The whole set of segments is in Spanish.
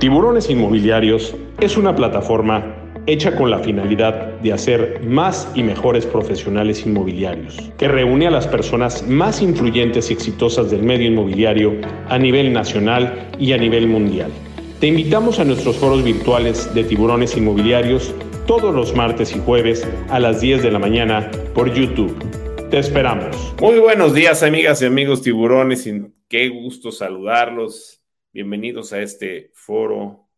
Tiburones Inmobiliarios es una plataforma hecha con la finalidad de hacer más y mejores profesionales inmobiliarios, que reúne a las personas más influyentes y exitosas del medio inmobiliario a nivel nacional y a nivel mundial. Te invitamos a nuestros foros virtuales de tiburones inmobiliarios todos los martes y jueves a las 10 de la mañana por YouTube. Te esperamos. Muy buenos días, amigas y amigos tiburones. Qué gusto saludarlos. Bienvenidos a este foro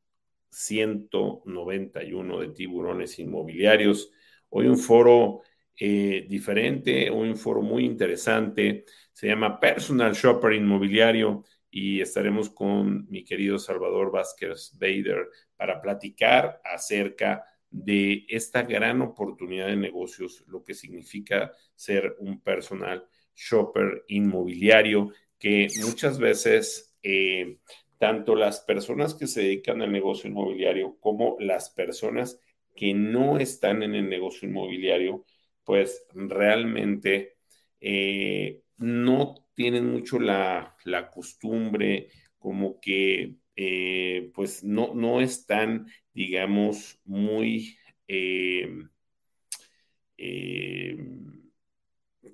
191 de tiburones inmobiliarios. Hoy un foro eh, diferente, un foro muy interesante. Se llama Personal Shopper Inmobiliario y estaremos con mi querido Salvador Vázquez Bader para platicar acerca de esta gran oportunidad de negocios, lo que significa ser un personal shopper inmobiliario, que muchas veces eh, tanto las personas que se dedican al negocio inmobiliario como las personas que no están en el negocio inmobiliario, pues realmente eh, no tienen mucho la, costumbre, como que eh, pues no, no están digamos, muy,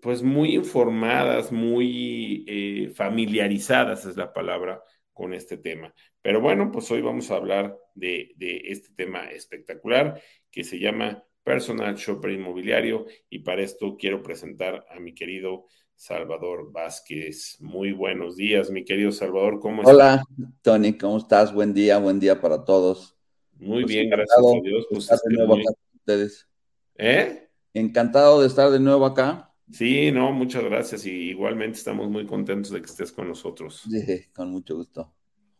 pues muy informadas, muy eh, familiarizadas es la palabra con este tema. Pero bueno, pues hoy vamos a hablar de, de este tema espectacular que se llama Personal Shopper Inmobiliario y para esto quiero presentar a mi querido Salvador Vázquez. Muy buenos días, mi querido Salvador, ¿cómo estás? Hola, Tony, ¿cómo estás? Buen día, buen día para todos. Muy pues bien, gracias a Dios. Pues de nuevo acá con ustedes. ¿Eh? Encantado de estar de nuevo acá. Sí, no, muchas gracias y igualmente estamos muy contentos de que estés con nosotros. Sí, con mucho gusto.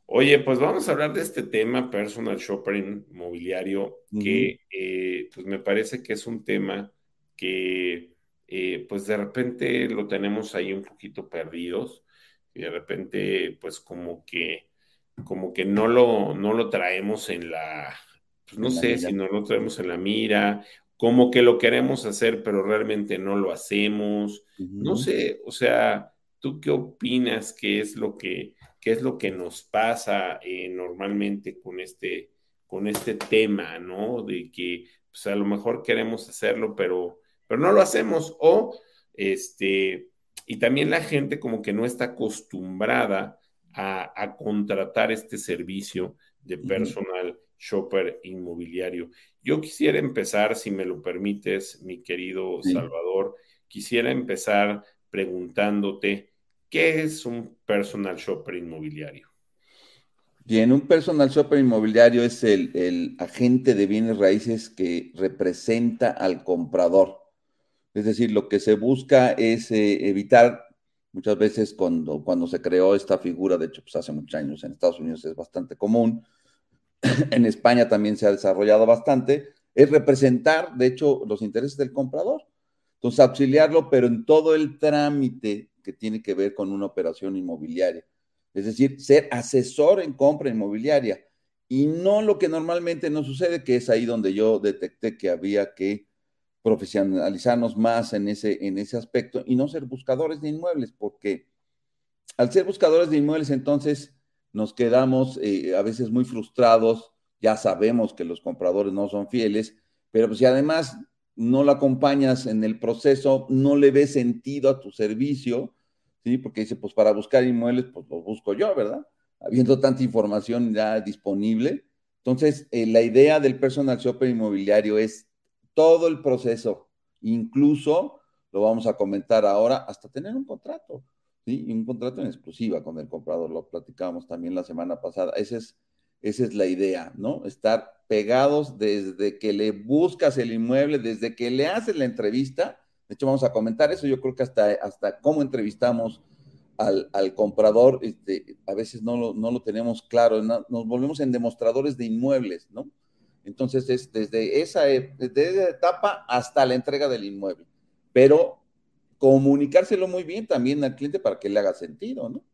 Oye, pues vamos a hablar de este tema, personal shopping mobiliario, que eh, pues me parece que es un tema que eh, pues de repente lo tenemos ahí un poquito perdidos y de repente pues como que como que no lo, no lo traemos en la, pues no sé si no lo traemos en la mira, como que lo queremos hacer, pero realmente no lo hacemos. No sé, o sea, ¿tú qué opinas qué es lo que, qué es lo que nos pasa eh, normalmente con este, con este tema, ¿no? De que pues a lo mejor queremos hacerlo, pero, pero no lo hacemos. O este, y también la gente como que no está acostumbrada a, contratar este servicio de personal shopper inmobiliario. Yo quisiera empezar, si me lo permites, mi querido Salvador, quisiera empezar preguntándote, ¿qué es un personal shopper inmobiliario? Bien, un personal shopper inmobiliario es el, agente de bienes raíces que representa al comprador. Es decir, lo que se busca es eh, evitar Muchas veces cuando, cuando se creó esta figura, de hecho, pues hace muchos años en Estados Unidos es bastante común, en España también se ha desarrollado bastante, es representar, de hecho, los intereses del comprador. Entonces, auxiliarlo, pero en todo el trámite que tiene que ver con una operación inmobiliaria. Es decir, ser asesor en compra inmobiliaria y no lo que normalmente no sucede, que es ahí donde yo detecté que había que profesionalizarnos más en ese, en ese aspecto y no ser buscadores de inmuebles, porque al ser buscadores de inmuebles entonces nos quedamos eh, a veces muy frustrados, ya sabemos que los compradores no son fieles, pero pues si además no lo acompañas en el proceso, no le ves sentido a tu servicio, ¿sí? Porque dice, pues para buscar inmuebles, pues lo busco yo, ¿verdad? Habiendo tanta información ya disponible. Entonces, eh, la idea del personal shopper inmobiliario es todo el proceso, incluso, lo vamos a comentar ahora, hasta tener un contrato, ¿sí? un contrato en exclusiva con el comprador, lo platicamos también la semana pasada. Esa es, esa es la idea, ¿no? Estar pegados desde que le buscas el inmueble, desde que le haces la entrevista. De hecho, vamos a comentar eso. Yo creo que hasta, hasta cómo entrevistamos al, comprador, este, a veces no lo, no lo tenemos claro. nos volvemos en demostradores de inmuebles, ¿no? Entonces es desde esa, e, desde esa etapa hasta la entrega del inmueble. Pero comunicárselo muy bien también al cliente para que le haga sentido, ¿no?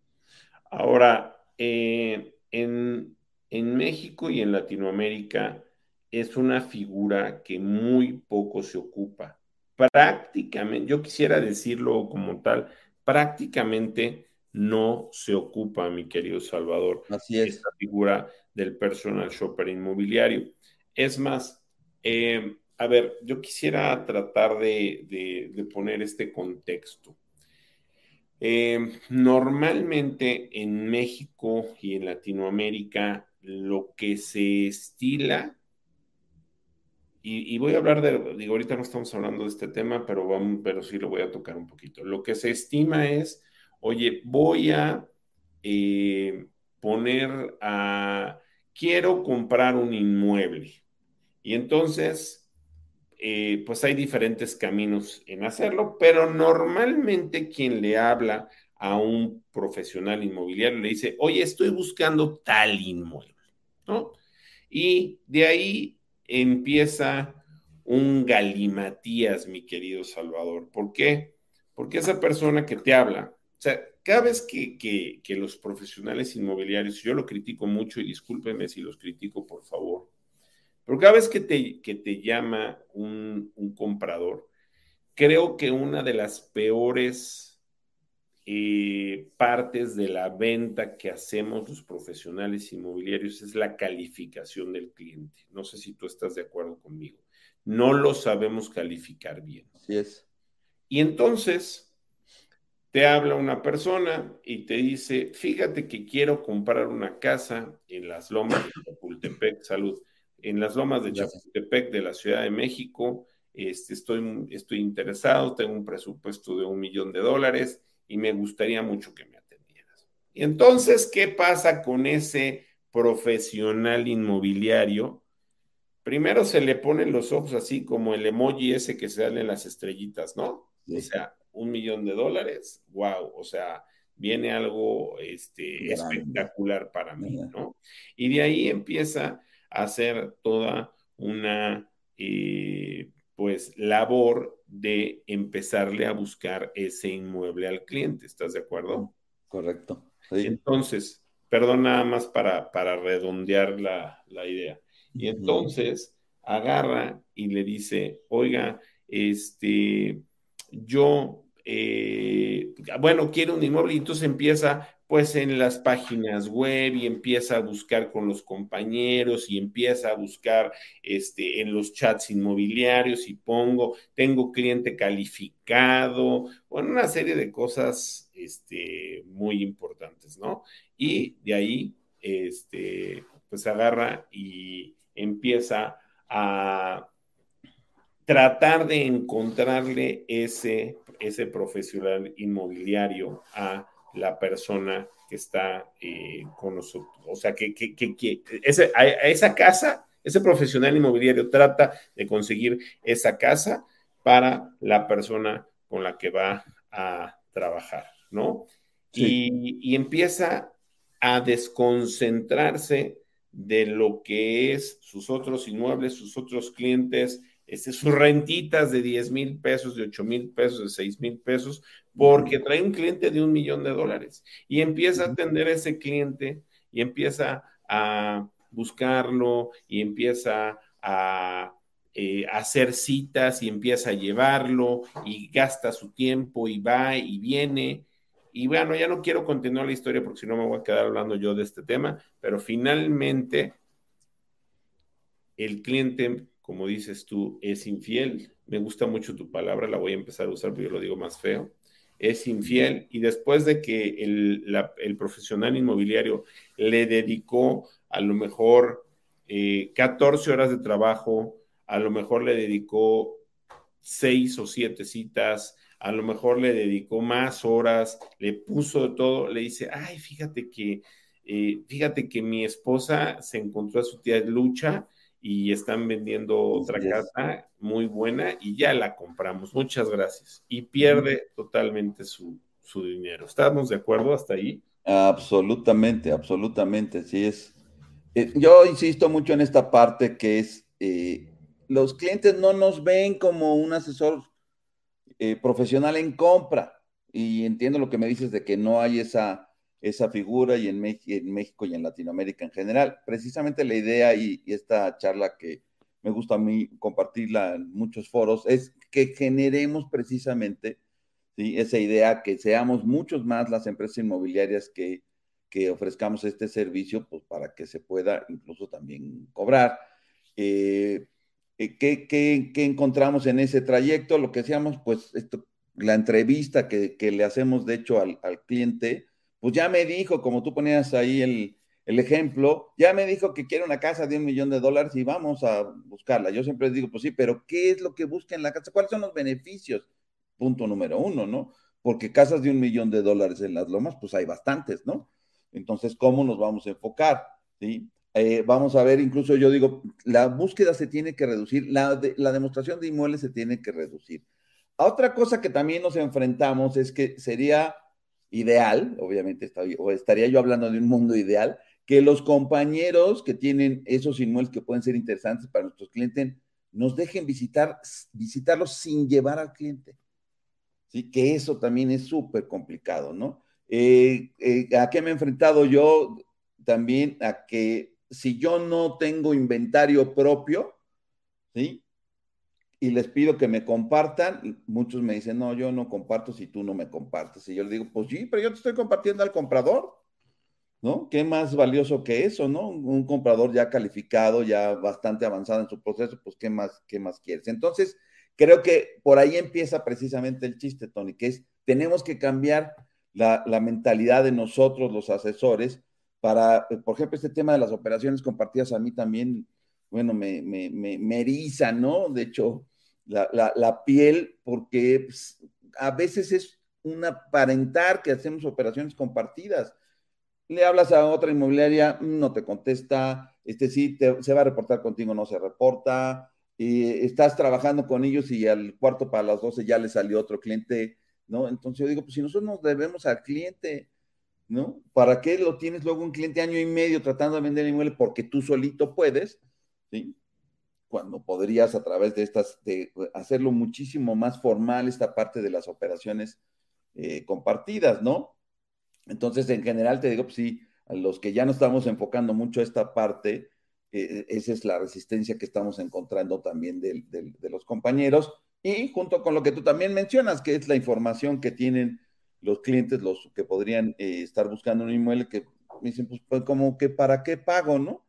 Ahora, eh, en, en México y en Latinoamérica es una figura que muy poco se ocupa. Prácticamente, yo quisiera decirlo como tal, prácticamente no se ocupa, mi querido Salvador, Así es. esta figura del personal shopper inmobiliario. Es más, eh, a ver, yo quisiera tratar de, poner este contexto. Eh, normalmente en México y en Latinoamérica lo que se estila, y, voy a hablar de, digo, ahorita no estamos hablando de este tema, pero, vamos, pero sí lo voy a tocar un poquito. Lo que se estima es, oye, voy a eh, poner a, quiero comprar un inmueble. Y entonces, eh, pues hay diferentes caminos en hacerlo, pero normalmente quien le habla a un profesional inmobiliario le dice, oye, estoy buscando tal inmueble, ¿no? Y de ahí empieza un galimatías, mi querido Salvador. ¿Por qué? Porque esa persona que te habla, o sea, cada vez que, los profesionales inmobiliarios, yo lo critico mucho y discúlpeme si los critico, por favor, pero cada vez que te, que te llama un, comprador, creo que una de las peores eh, partes de la venta que hacemos los profesionales inmobiliarios es la calificación del cliente. No sé si tú estás de acuerdo conmigo. No lo sabemos calificar bien. Así es. Y entonces te habla una persona y te dice, fíjate que quiero comprar una casa en las lomas de Chapultepec, salud en las lomas de Chapultepec de la Ciudad de México. Este, estoy, estoy interesado, tengo un presupuesto de un millón de dólares y me gustaría mucho que me atendieras. Y entonces, ¿qué pasa con ese profesional inmobiliario? Primero se le ponen los ojos así como el emoji ese que sale en las estrellitas, ¿no? O sea, un millón de dólares, wow, o sea, viene algo este, espectacular para mí, ¿no? Y de ahí empieza hacer toda una eh, pues labor de empezarle a buscar ese inmueble al cliente. ¿Estás de acuerdo? Correcto. Entonces, perdón nada más para, para redondear la, idea. Y entonces agarra y le dice, oiga, este, yo, eh, bueno, quiero un inmueble y entonces empieza pues en las páginas web y empieza a buscar con los compañeros y empieza a buscar este, en los chats inmobiliarios y pongo, tengo cliente calificado, bueno, una serie de cosas este, muy importantes, ¿no? Y de ahí, este, pues agarra y empieza a tratar de encontrarle ese, ese profesional inmobiliario a la persona que está eh, con nosotros. O sea, que, que, que, ese, a, esa casa, ese profesional inmobiliario trata de conseguir esa casa para la persona con la que va a trabajar, ¿no? Y, y empieza a desconcentrarse de lo que es sus otros inmuebles, sus otros clientes, este, sus rentitas de 10 mil pesos, de 8 mil pesos, de 6 mil pesos, porque trae un cliente de un millón de dólares y empieza a atender a ese cliente y empieza a buscarlo y empieza a eh, hacer citas y empieza a llevarlo y gasta su tiempo y va y viene. Y bueno, ya no quiero continuar la historia porque si no me voy a quedar hablando yo de este tema, pero finalmente el cliente como dices tú, es infiel. Me gusta mucho tu palabra, la voy a empezar a usar, pero yo lo digo más feo. Es infiel y después de que el, profesional inmobiliario le dedicó a lo mejor 14 eh, horas de trabajo, a lo mejor le dedicó 6 o 7 citas, a lo mejor le dedicó más horas, le puso de todo, le dice, ay, fíjate que, eh, fíjate que mi esposa se encontró a su tía Lucha y están vendiendo otra casa muy buena y ya la compramos. Muchas gracias. Y pierde totalmente su, dinero. ¿Estamos de acuerdo hasta ahí? Absolutamente, absolutamente, sí es. Eh, yo insisto mucho en esta parte que es, eh, los clientes no nos ven como un asesor eh, profesional en compra. Y entiendo lo que me dices de que no hay esa esa figura y en, México y en Latinoamérica en general. Precisamente la idea y, esta charla que me gusta a mí compartirla en muchos foros es que generemos precisamente esa idea, que seamos muchos más las empresas inmobiliarias que, que ofrezcamos este servicio, pues para que se pueda incluso también cobrar. Eh, eh, ¿qué, encontramos en ese trayecto? Lo que decíamos, pues esto, la entrevista que, le hacemos, de hecho, al, cliente, pues ya me dijo, como tú ponías ahí el, el, ejemplo, ya me dijo que quiere una casa de un millón de dólares y vamos a buscarla. Yo siempre digo, pues sí, pero ¿qué es lo que busca en la casa? ¿Cuáles son los beneficios? Punto número uno, ¿no? Porque casas de un millón de dólares en las lomas, pues hay bastantes, ¿no? Entonces, ¿cómo nos vamos a enfocar? ¿Sí? Eh, vamos a ver, incluso yo digo, la búsqueda se tiene que reducir, la, la demostración de inmuebles se tiene que reducir. A otra cosa que también nos enfrentamos es que sería ideal, obviamente o estaría yo hablando de un mundo ideal, que los compañeros que tienen esos inmuebles que pueden ser interesantes para nuestros clientes nos dejen visitar, visitarlos sin llevar al cliente. ¿Sí? Que eso también es súper complicado, ¿no? Eh, eh, ¿A qué me he enfrentado yo? También a que si yo no tengo inventario propio, ¿sí? Y les pido que me compartan, muchos me dicen, no, yo no comparto si tú no me compartes. Y yo les digo, pues sí, pero yo te estoy compartiendo al comprador, ¿no? ¿Qué más valioso que eso, no? Un comprador ya calificado, ya bastante avanzado en su proceso, pues ¿qué más, qué más quieres? Entonces, creo que por ahí empieza precisamente el chiste, Tony, que es, tenemos que cambiar la, mentalidad de nosotros, los asesores, para, por ejemplo, este tema de las operaciones compartidas a mí también, bueno, me, me, me, eriza, ¿no? De hecho, la, piel, porque pues, a veces es un aparentar que hacemos operaciones compartidas. Le hablas a otra inmobiliaria, no te contesta, este sí, se va a reportar contigo, no se reporta, y estás trabajando con ellos y al cuarto para las 12 ya le salió otro cliente ¿no? Entonces yo digo, pues si nosotros nos debemos al cliente, ¿no? ¿Para qué lo tienes luego un cliente año y medio tratando de vender inmueble porque tú solito puedes, ¿sí? Cuando podrías a través de estas, de hacerlo muchísimo más formal esta parte de las operaciones eh, compartidas, ¿no? Entonces, en general te digo, pues sí, a los que ya no estamos enfocando mucho esta parte, eh, esa es la resistencia que estamos encontrando también de los compañeros y junto con lo que tú también mencionas, que es la información que tienen los clientes, los que podrían eh, estar buscando un inmueble, que me dicen, pues, pues, como que para qué pago, ¿no?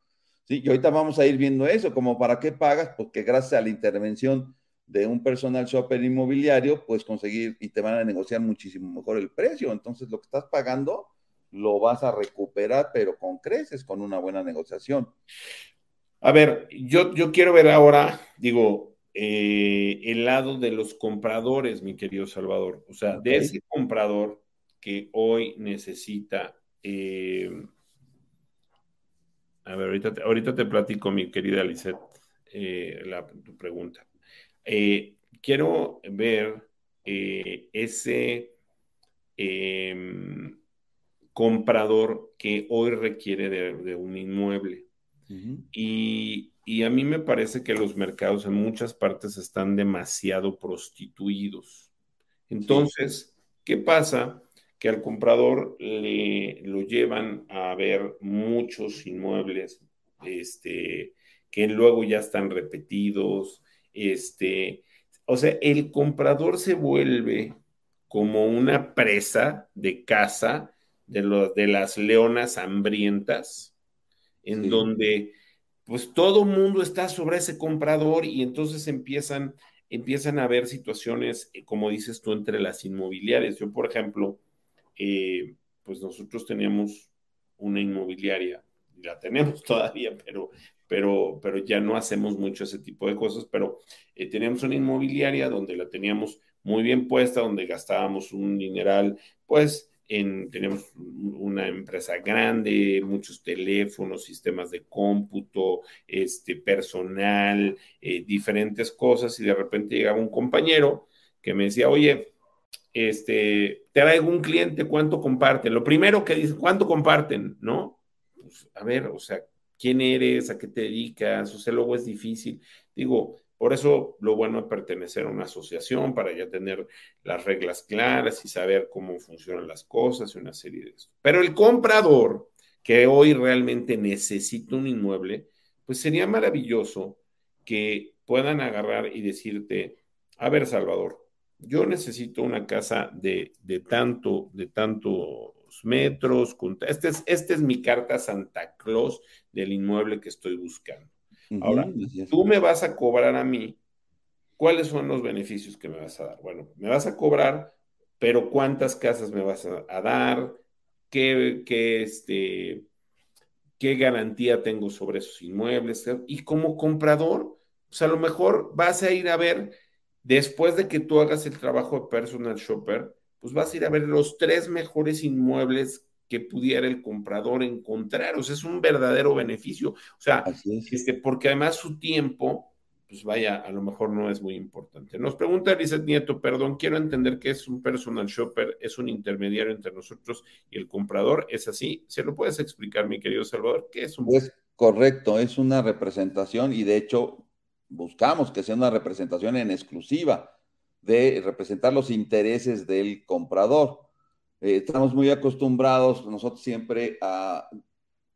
Sí, y ahorita vamos a ir viendo eso, como para qué pagas, porque gracias a la intervención de un personal shopper inmobiliario, pues conseguir y te van a negociar muchísimo mejor el precio. Entonces, lo que estás pagando lo vas a recuperar, pero con creces, con una buena negociación. A ver, yo, yo quiero ver ahora, digo, eh, el lado de los compradores, mi querido Salvador. O sea, de ese comprador que hoy necesita. Eh, a ver, ahorita te, ahorita te platico, mi querida Lisette, eh, la, tu pregunta. quiero ver ese em, comprador que hoy requiere de, un inmueble. Y y a mí me parece que los mercados en muchas partes están demasiado prostituidos. Entonces, ¿qué pasa? Que al comprador le lo llevan a ver muchos inmuebles, este, que luego ya están repetidos, este, o sea, el comprador se vuelve como una presa de caza de, de las leonas hambrientas, en donde pues todo mundo está sobre ese comprador y entonces empiezan, empiezan a haber situaciones, como dices tú, entre las inmobiliarias. Yo, por ejemplo, eh, pues nosotros teníamos una inmobiliaria, la tenemos todavía, pero, pero, pero ya no hacemos mucho ese tipo de cosas, pero eh, teníamos una inmobiliaria donde la teníamos muy bien puesta, donde gastábamos un dineral, pues tenemos una empresa grande, muchos teléfonos, sistemas de cómputo, este, personal, eh, diferentes cosas, y de repente llegaba un compañero que me decía, oye, este, te traigo un cliente, ¿cuánto comparten? Lo primero que dice, ¿cuánto comparten? ¿No? Pues, a ver, o sea, ¿quién eres? ¿A qué te dedicas? O sea, luego es difícil. Digo, por eso lo bueno es pertenecer a una asociación para ya tener las reglas claras y saber cómo funcionan las cosas y una serie de eso. Pero el comprador que hoy realmente necesita un inmueble, pues sería maravilloso que puedan agarrar y decirte, a ver, Salvador, yo necesito una casa de, de tanto, de tantos metros. Este es, este es mi carta Santa Claus del inmueble que estoy buscando. Ahora, tú me vas a cobrar a mí, ¿cuáles son los beneficios que me vas a dar? Bueno, me vas a cobrar, pero ¿cuántas casas me vas a, dar? ¿Qué, qué, este, ¿Qué garantía tengo sobre esos inmuebles? Y como comprador, pues a lo mejor vas a ir a ver, después de que tú hagas el trabajo de personal shopper, pues vas a ir a ver los tres mejores inmuebles que pudiera el comprador encontrar. O sea, es un verdadero beneficio. O sea, este, porque además su tiempo, pues vaya, a lo mejor no es muy importante. Nos pregunta Lizeth Nieto, perdón, quiero entender que es un personal shopper, es un intermediario entre nosotros y el comprador. ¿Es así? ¿Se lo puedes explicar, mi querido Salvador? ¿Qué es un... Pues correcto, es una representación y de hecho buscamos que sea una representación en exclusiva de representar los intereses del comprador. Eh, estamos muy acostumbrados nosotros siempre a,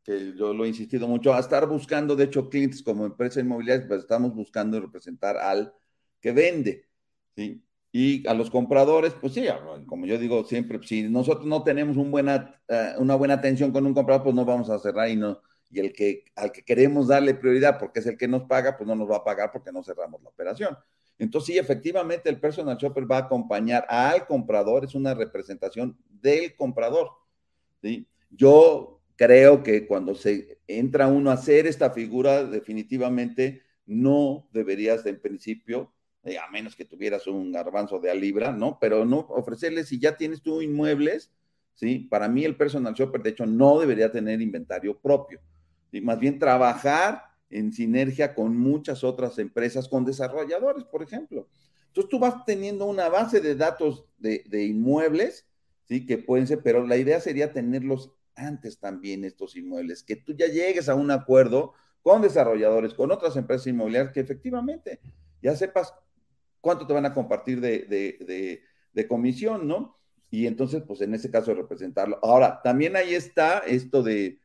que yo lo he insistido mucho, a estar buscando, de hecho, clientes como empresa inmobiliaria, pues estamos buscando representar al que vende, ¿sí? Y a los compradores, pues sí, como yo digo siempre, si nosotros no tenemos eh, una buena atención con un comprador, pues no vamos a cerrar y no, y el que al que queremos darle prioridad porque es el que nos paga, pues no nos va a pagar porque no cerramos la operación. Entonces, sí, efectivamente, el personal shopper va a acompañar al comprador, es una representación del comprador. ¿sí? Yo creo que cuando se entra uno a hacer esta figura, definitivamente no deberías, en principio, eh, a menos que tuvieras un garbanzo de a libra, ¿no? Pero no ofrecerle, si ya tienes tú inmuebles, ¿sí? Para mí el personal shopper, de hecho, no debería tener inventario propio. ¿Sí? Más bien trabajar en sinergia con muchas otras empresas, con desarrolladores, por ejemplo. Entonces tú vas teniendo una base de datos de, inmuebles, ¿sí? Que pueden ser, pero la idea sería tenerlos antes también, estos inmuebles, que tú ya llegues a un acuerdo con desarrolladores, con otras empresas inmobiliarias, que efectivamente ya sepas cuánto te van a compartir de, de, de comisión, ¿no? Y entonces, pues en ese caso, representarlo. Ahora, también ahí está esto de,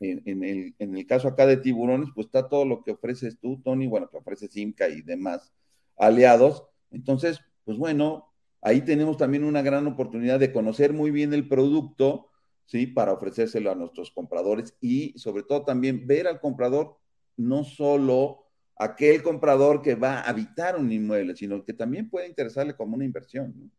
en, el, en, el, caso acá de tiburones, pues está todo lo que ofreces tú, Tony, bueno, que ofrece Simca y demás aliados. Entonces, pues bueno, ahí tenemos también una gran oportunidad de conocer muy bien el producto, ¿sí? Para ofrecérselo a nuestros compradores y sobre todo también ver al comprador, no solo aquel comprador que va a habitar un inmueble, sino que también puede interesarle como una inversión. ¿no?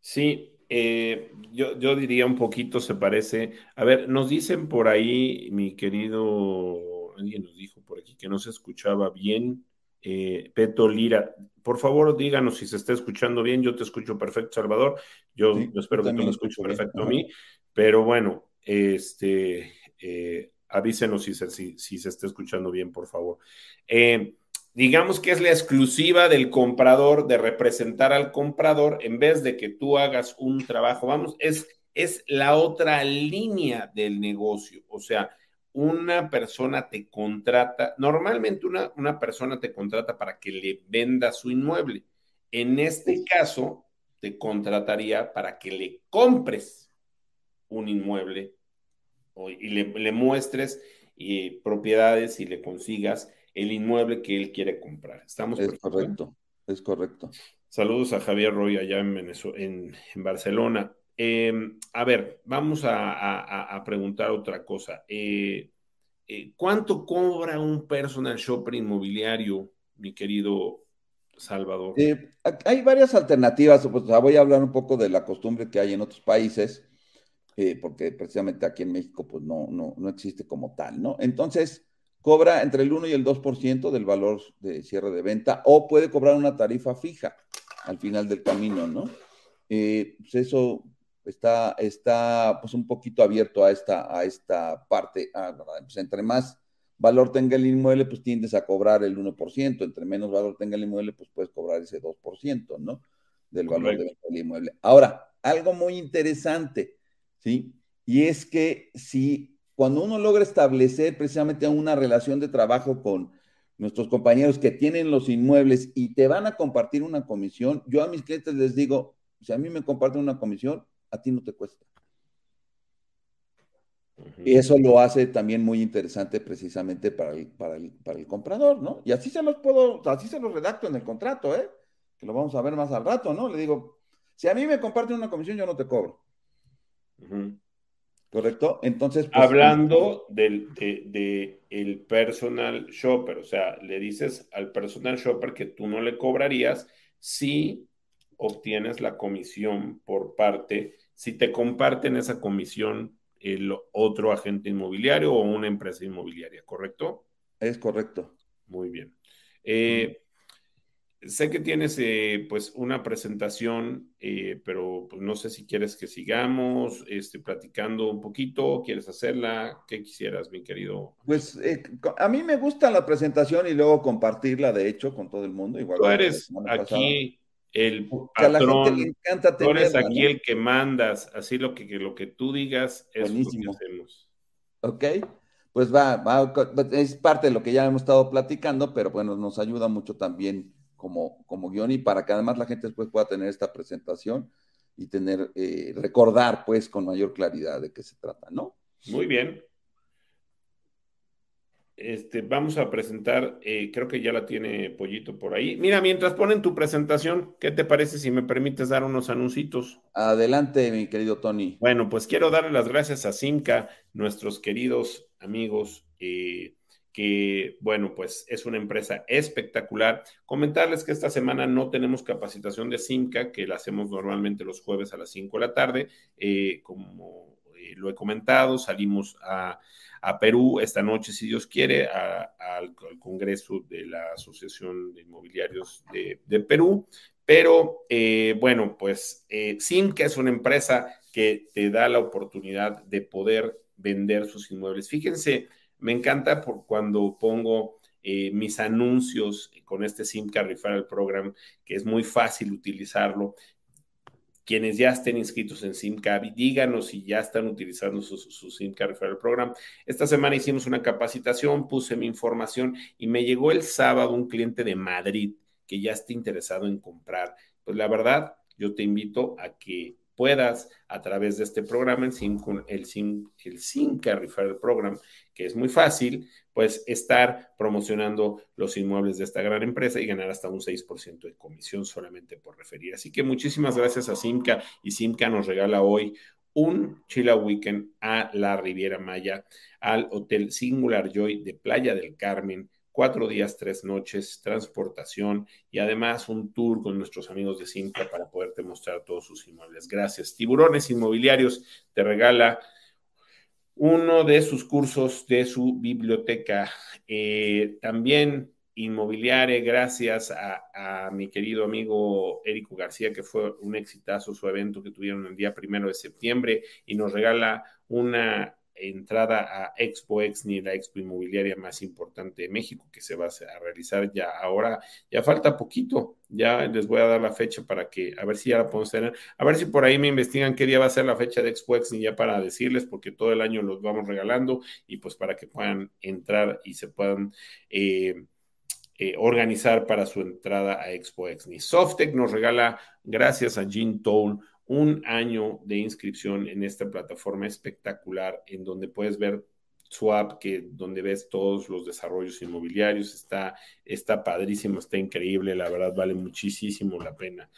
Sí, eh, yo, yo, diría un poquito se parece. A ver, nos dicen por ahí, mi querido, alguien nos dijo por aquí que no se escuchaba bien. Eh, Peto Lira, por favor díganos si se está escuchando bien. Yo te escucho perfecto, Salvador. Yo, espero que tú me escuches perfecto a mí. Pero bueno, este, eh, avísenos si se, si, si se está escuchando bien, por favor. Eh, digamos que es la exclusiva del comprador de representar al comprador en vez de que tú hagas un trabajo, vamos, es, es la otra línea del negocio, o sea, una persona te contrata, normalmente una, una persona te contrata para que le venda su inmueble. En este caso, te contrataría para que le compres un inmueble y le, muestres eh, propiedades y le consigas el inmueble que él quiere comprar. ¿Estamos es correcto, es correcto. Saludos a Javier Roy allá en, Barcelona. Em, a ver, vamos a, preguntar otra cosa. Eh, eh, ¿Cuánto cobra un personal shopper inmobiliario, mi querido Salvador? Eh, hay varias alternativas. Pues, voy a hablar un poco de la costumbre que hay en otros países, porque precisamente aquí en México pues no, no, no existe como tal, ¿no? Entonces, cobra entre el 1 y el 2% del valor de cierre de venta o puede cobrar una tarifa fija al final del camino, ¿no? Eh, pues eso está, está pues un poquito abierto a esta, a esta parte. Ah, pues entre más valor tenga el inmueble, pues tiendes a cobrar el 1%. Entre menos valor tenga el inmueble, pues puedes cobrar ese 2%, ¿no? Del valor de venta del inmueble. Ahora, algo muy interesante, ¿sí? Y es que si cuando uno logra establecer precisamente una relación de trabajo con nuestros compañeros que tienen los inmuebles y te van a compartir una comisión, yo a mis clientes les digo, si a mí me comparten una comisión, a ti no te cuesta. Y eso lo hace también muy interesante precisamente para el, para, el, comprador, ¿no? Y así se los puedo, así se los redacto en el contrato, ¿eh? Que lo vamos a ver más al rato, ¿no? Le digo, si a mí me comparten una comisión, yo no te cobro. ¿Correcto? Entonces. Pues, Hablando del de, el personal shopper, o sea, le dices al personal shopper que tú no le cobrarías si obtienes la comisión por parte, si te comparten esa comisión el otro agente inmobiliario o una empresa inmobiliaria, ¿correcto? Es correcto. Muy bien. Eh, sé que tienes eh, pues una presentación, eh, pero pues, no sé si quieres que sigamos este, platicando un poquito, quieres hacerla, ¿qué quisieras, mi querido? Pues a mí me gusta la presentación y luego compartirla, de hecho, con todo el mundo. Igual Tú eres aquí el patrón, le encanta tú eres aquí el que mandas, así lo que, lo que tú digas es lo que hacemos. Ok, pues va, va, es parte de lo que ya hemos estado platicando, pero bueno, nos ayuda mucho también como, como guion y para que además la gente después pueda tener esta presentación y tener, eh, recordar pues con mayor claridad de qué se trata, ¿no? Muy bien. Este, vamos a presentar, eh, creo que ya la tiene Pollito por ahí. Mira, mientras ponen tu presentación, ¿qué te parece si me permites dar unos anuncios? Adelante, mi querido Tony. Bueno, pues quiero darle las gracias a Simca, nuestros queridos amigos, eh, que, bueno, pues es una empresa espectacular. Comentarles que esta semana no tenemos capacitación de Simca, que la hacemos normalmente los jueves a las 5 de la tarde. Eh, como lo he comentado, salimos a a Perú esta noche, si Dios quiere, al, Congreso de la Asociación de Inmobiliarios de, Perú. Pero eh, bueno, pues eh, que es una empresa que te da la oportunidad de poder vender sus inmuebles. Fíjense, me encanta por cuando pongo eh, mis anuncios con este SIMCA Referral Program, que es muy fácil utilizarlo quienes ya estén inscritos en SimCab, díganos si ya están utilizando su, su, SimCab Referral Program. Esta semana hicimos una capacitación, puse mi información y me llegó el sábado un cliente de Madrid que ya está interesado en comprar. Pues la verdad, yo te invito a que puedas a través de este programa, el SIM, el SIM, el SimCab Referral Program, que es muy fácil, pues estar promocionando los inmuebles de esta gran empresa y ganar hasta un 6% de comisión solamente por referir. Así que muchísimas gracias a Simca y Simca nos regala hoy un Chila Weekend a la Riviera Maya, al Hotel Singular Joy de Playa del Carmen, cuatro días, tres noches, transportación y además un tour con nuestros amigos de Simca para poderte mostrar todos sus inmuebles. Gracias. Tiburones Inmobiliarios te regala uno de sus cursos de su biblioteca. Eh, también inmobiliaria, gracias a, mi querido amigo Érico García, que fue un exitazo su evento que tuvieron el día primero de septiembre y nos regala una entrada a Expo Exni, la expo inmobiliaria más importante de México, que se va a realizar ya ahora, ya falta poquito, ya les voy a dar la fecha para que, a ver si ya la podemos tener, a ver si por ahí me investigan qué día va a ser la fecha de Expo Exni ya para decirles, porque todo el año los vamos regalando y pues para que puedan entrar y se puedan... Eh, eh, organizar para su entrada a Expo Exni. Softec nos regala, gracias a Jean Toll, un año de inscripción en esta plataforma espectacular en donde puedes ver Swap, que donde ves todos los desarrollos inmobiliarios, está, está padrísimo, está increíble, la verdad vale muchísimo la pena.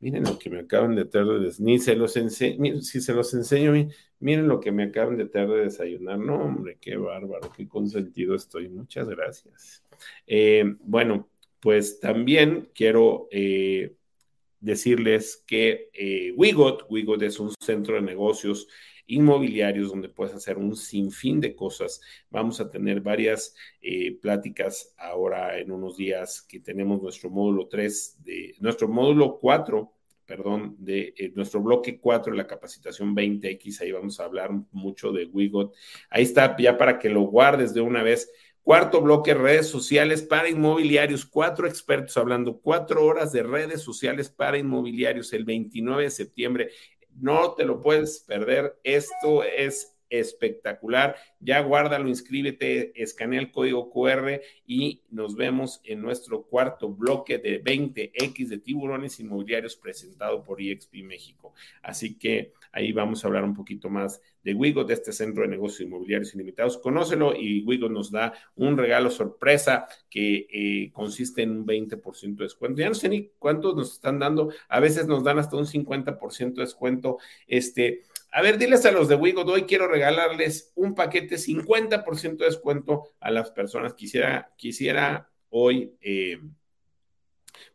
Miren lo que me acaban de traer de ni se los enseño, si se los enseño, miren lo que me acaban de traer de desayunar. No, hombre, qué bárbaro, qué consentido estoy. Muchas gracias. Eh, bueno, pues también quiero eh, decirles que eh, Wigot, Wigot es un centro de negocios inmobiliarios donde puedes hacer un sinfín de cosas. Vamos a tener varias eh, pláticas ahora en unos días que tenemos nuestro módulo 3 de nuestro módulo 4 perdón, de eh, nuestro bloque 4 de la capacitación 20X, ahí vamos a hablar mucho de Wigot. Ahí está, ya para que lo guardes de una vez. Cuarto bloque, redes sociales para inmobiliarios. Cuatro expertos hablando, cuatro horas de redes sociales para inmobiliarios el 29 de septiembre. No te lo puedes perder. Esto es espectacular. Ya guárdalo, inscríbete, escanea el código QR y nos vemos en nuestro cuarto bloque de 20X de tiburones inmobiliarios presentado por EXP México. Así que ahí vamos a hablar un poquito más de Wigo, de este centro de negocios inmobiliarios ilimitados. Conócelo y Wigo nos da un regalo sorpresa que eh, consiste en un 20% de descuento. Ya no sé ni cuántos nos están dando, a veces nos dan hasta un 50% de descuento. Este, A ver, diles a los de Wigo, hoy quiero regalarles un paquete 50% de descuento a las personas. Quisiera, quisiera hoy, eh,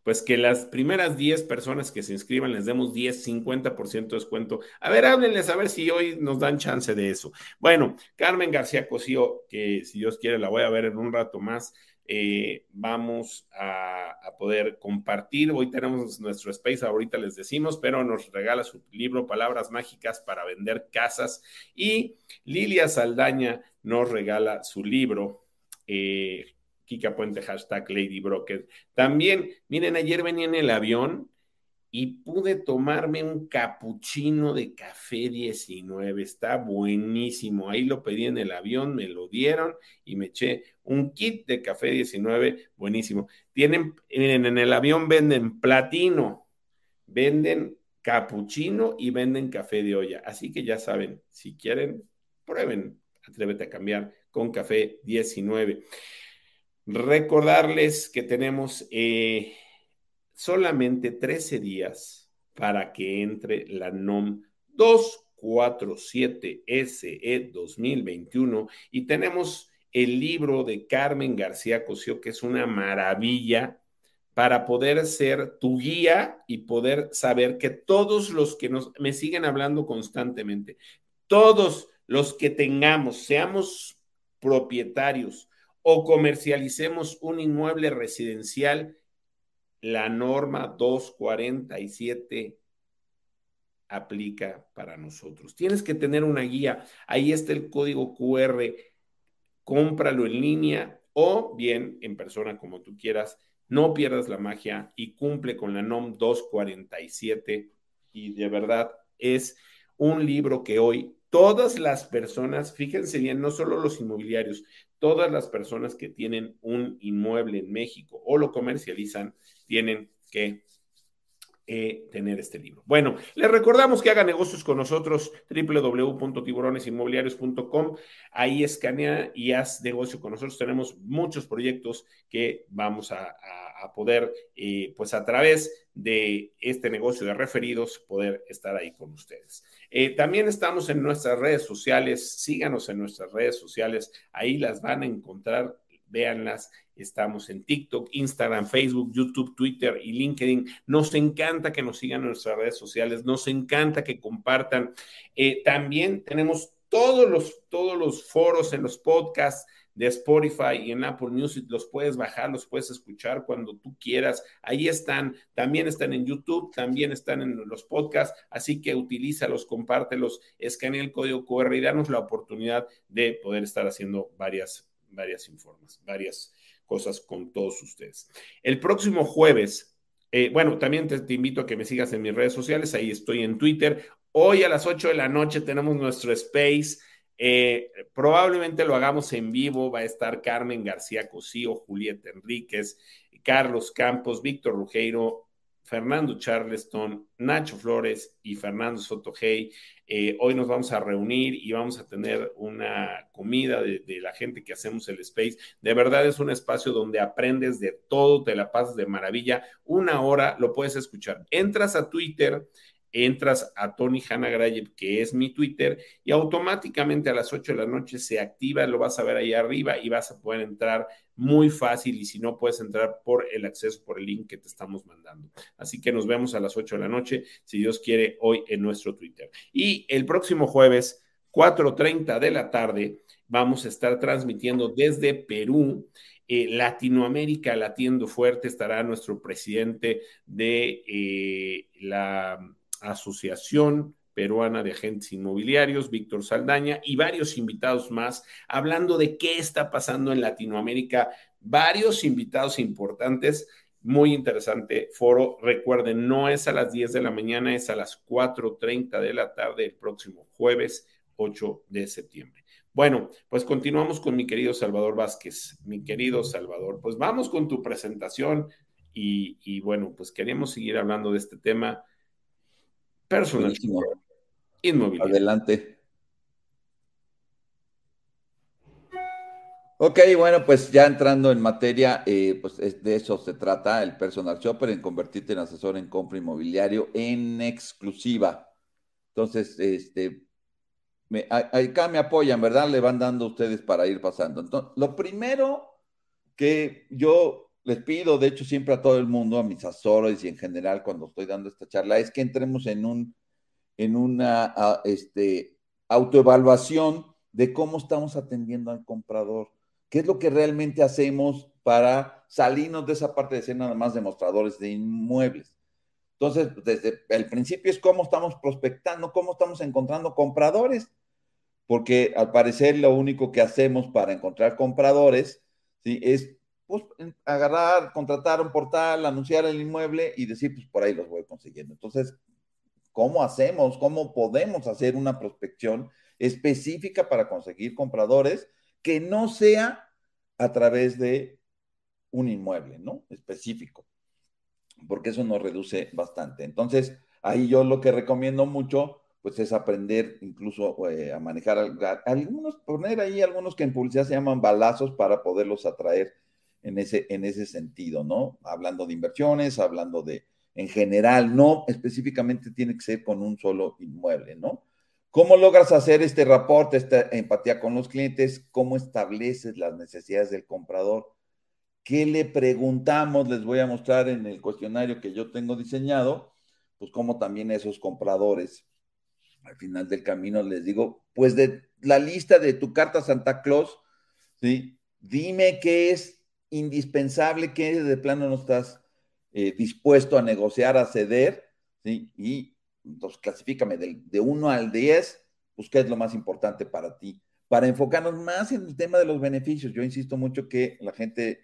pues que las primeras 10 personas que se inscriban les demos 10, 50% de descuento. A ver, háblenles a ver si hoy nos dan chance de eso. Bueno, Carmen García Cosío, que si Dios quiere la voy a ver en un rato más. Eh, vamos a, poder compartir. Hoy tenemos nuestro space, ahorita les decimos, pero nos regala su libro Palabras Mágicas para vender casas y Lilia Saldaña nos regala su libro. Eh, Kika Puente, hashtag Lady Broker. También, miren, ayer venía en el avión y pude tomarme un capuchino de café 19. Está buenísimo. Ahí lo pedí en el avión, me lo dieron y me eché un kit de café 19. Buenísimo. Tienen, en el avión venden platino, venden capuchino y venden café de olla. Así que ya saben, si quieren, prueben. Atrévete a cambiar con café 19. Recordarles que tenemos eh, solamente 13 días para que entre la NOM 247 SE 2021 y tenemos el libro de Carmen García Cosío, que es una maravilla para poder ser tu guía y poder saber que todos los que nos, me siguen hablando constantemente, todos los que tengamos, seamos propietarios o comercialicemos un inmueble residencial, la norma 247 aplica para nosotros. Tienes que tener una guía. Ahí está el código QR. Cómpralo en línea o bien en persona como tú quieras. No pierdas la magia y cumple con la NOM 247. Y de verdad es un libro que hoy todas las personas, fíjense bien, no solo los inmobiliarios, todas las personas que tienen un inmueble en México o lo comercializan, tienen que tener este libro. Bueno, les recordamos que haga negocios con nosotros, www.tiburonesinmobiliarios.com. Ahí escanea y haz negocio con nosotros. Tenemos muchos proyectos que vamos a, poder, eh, pues a través de este negocio de referidos, poder estar ahí con ustedes. Eh, también estamos en nuestras redes sociales. Síganos en nuestras redes sociales. Ahí las van a encontrar véanlas. Estamos en TikTok, Instagram, Facebook, YouTube, Twitter y LinkedIn. Nos encanta que nos sigan en nuestras redes sociales, nos encanta que compartan. Eh, también tenemos todos los, todos los foros en los podcasts de Spotify y en Apple Music, los puedes bajar, los puedes escuchar cuando tú quieras. Ahí están, también están en YouTube, también están en los podcasts, así que utilízalos, compártelos, escanea el código QR y danos la oportunidad de poder estar haciendo varias varias informes, varias cosas con todos ustedes. El próximo jueves, eh, bueno, también te, invito a que me sigas en mis redes sociales, ahí estoy en Twitter. Hoy a las 8 de la noche tenemos nuestro space. Eh, probablemente lo hagamos en vivo. Va a estar Carmen García Cosío, Julieta Enríquez, Carlos Campos, Víctor Rugeiro, Fernando Charleston, Nacho Flores y Fernando Sotogey. Eh, hoy nos vamos a reunir y vamos a tener una comida de, de, la gente que hacemos el Space. De verdad es un espacio donde aprendes de todo, te la pasas de maravilla. Una hora lo puedes escuchar. Entras a Twitter entras a Tony Hanna Grayev, que es mi Twitter, y automáticamente a las 8 de la noche se activa, lo vas a ver ahí arriba y vas a poder entrar muy fácil y si no puedes entrar por el acceso, por el link que te estamos mandando. Así que nos vemos a las 8 de la noche, si Dios quiere, hoy en nuestro Twitter. Y el próximo jueves, 4.30 de la tarde, vamos a estar transmitiendo desde Perú. Eh, Latinoamérica latiendo fuerte estará nuestro presidente de eh, la Asociación Peruana de Agentes Inmobiliarios, Víctor Saldaña, y varios invitados más, hablando de qué está pasando en Latinoamérica. Varios invitados importantes, muy interesante foro. Recuerden, no es a las 10 de la mañana, es a las 4.30 de la tarde el próximo jueves 8 de septiembre. Bueno, pues continuamos con mi querido Salvador Vázquez. Mi querido Salvador, pues vamos con tu presentación y, y bueno, pues queremos seguir hablando de este tema Personal. Inmobiliario. Adelante. Ok, bueno, pues ya entrando en materia, eh, pues de eso se trata el personal shopper, en convertirte en asesor en compra inmobiliario en exclusiva. Entonces, este, me, acá me apoyan, ¿verdad? Le van dando ustedes para ir pasando. Entonces, lo primero que yo les pido, de hecho, siempre a todo el mundo, a mis asesores y en general cuando estoy dando esta charla, es que entremos en un, en una este, autoevaluación de cómo estamos atendiendo al comprador. ¿Qué es lo que realmente hacemos para salirnos de esa parte de ser nada más demostradores de inmuebles? Entonces, desde el principio es cómo estamos prospectando, cómo estamos encontrando compradores, porque al parecer lo único que hacemos para encontrar compradores ¿sí? es pues, agarrar, contratar un portal, anunciar el inmueble y decir, pues por ahí los voy consiguiendo. Entonces, ¿cómo hacemos? ¿Cómo podemos hacer una prospección específica para conseguir compradores que no sea a través de un inmueble, ¿no? Específico, porque eso nos reduce bastante. Entonces, ahí yo lo que recomiendo mucho, pues es aprender incluso eh, a manejar algunos, poner ahí algunos que en publicidad se llaman balazos para poderlos atraer en ese, en ese sentido, ¿no? Hablando de inversiones, hablando de, en general, no específicamente tiene que ser con un solo inmueble, ¿no? ¿Cómo logras hacer este reporte, esta empatía con los clientes? ¿Cómo estableces las necesidades del comprador? ¿Qué le preguntamos? Les voy a mostrar en el cuestionario que yo tengo diseñado, pues cómo también esos compradores, al final del camino les digo, pues de la lista de tu carta Santa Claus, ¿sí? Dime qué es indispensable que de plano no estás eh, dispuesto a negociar, a ceder, ¿sí? Y entonces clasifícame de, de 1 al 10, pues qué es lo más importante para ti, para enfocarnos más en el tema de los beneficios. Yo insisto mucho que la gente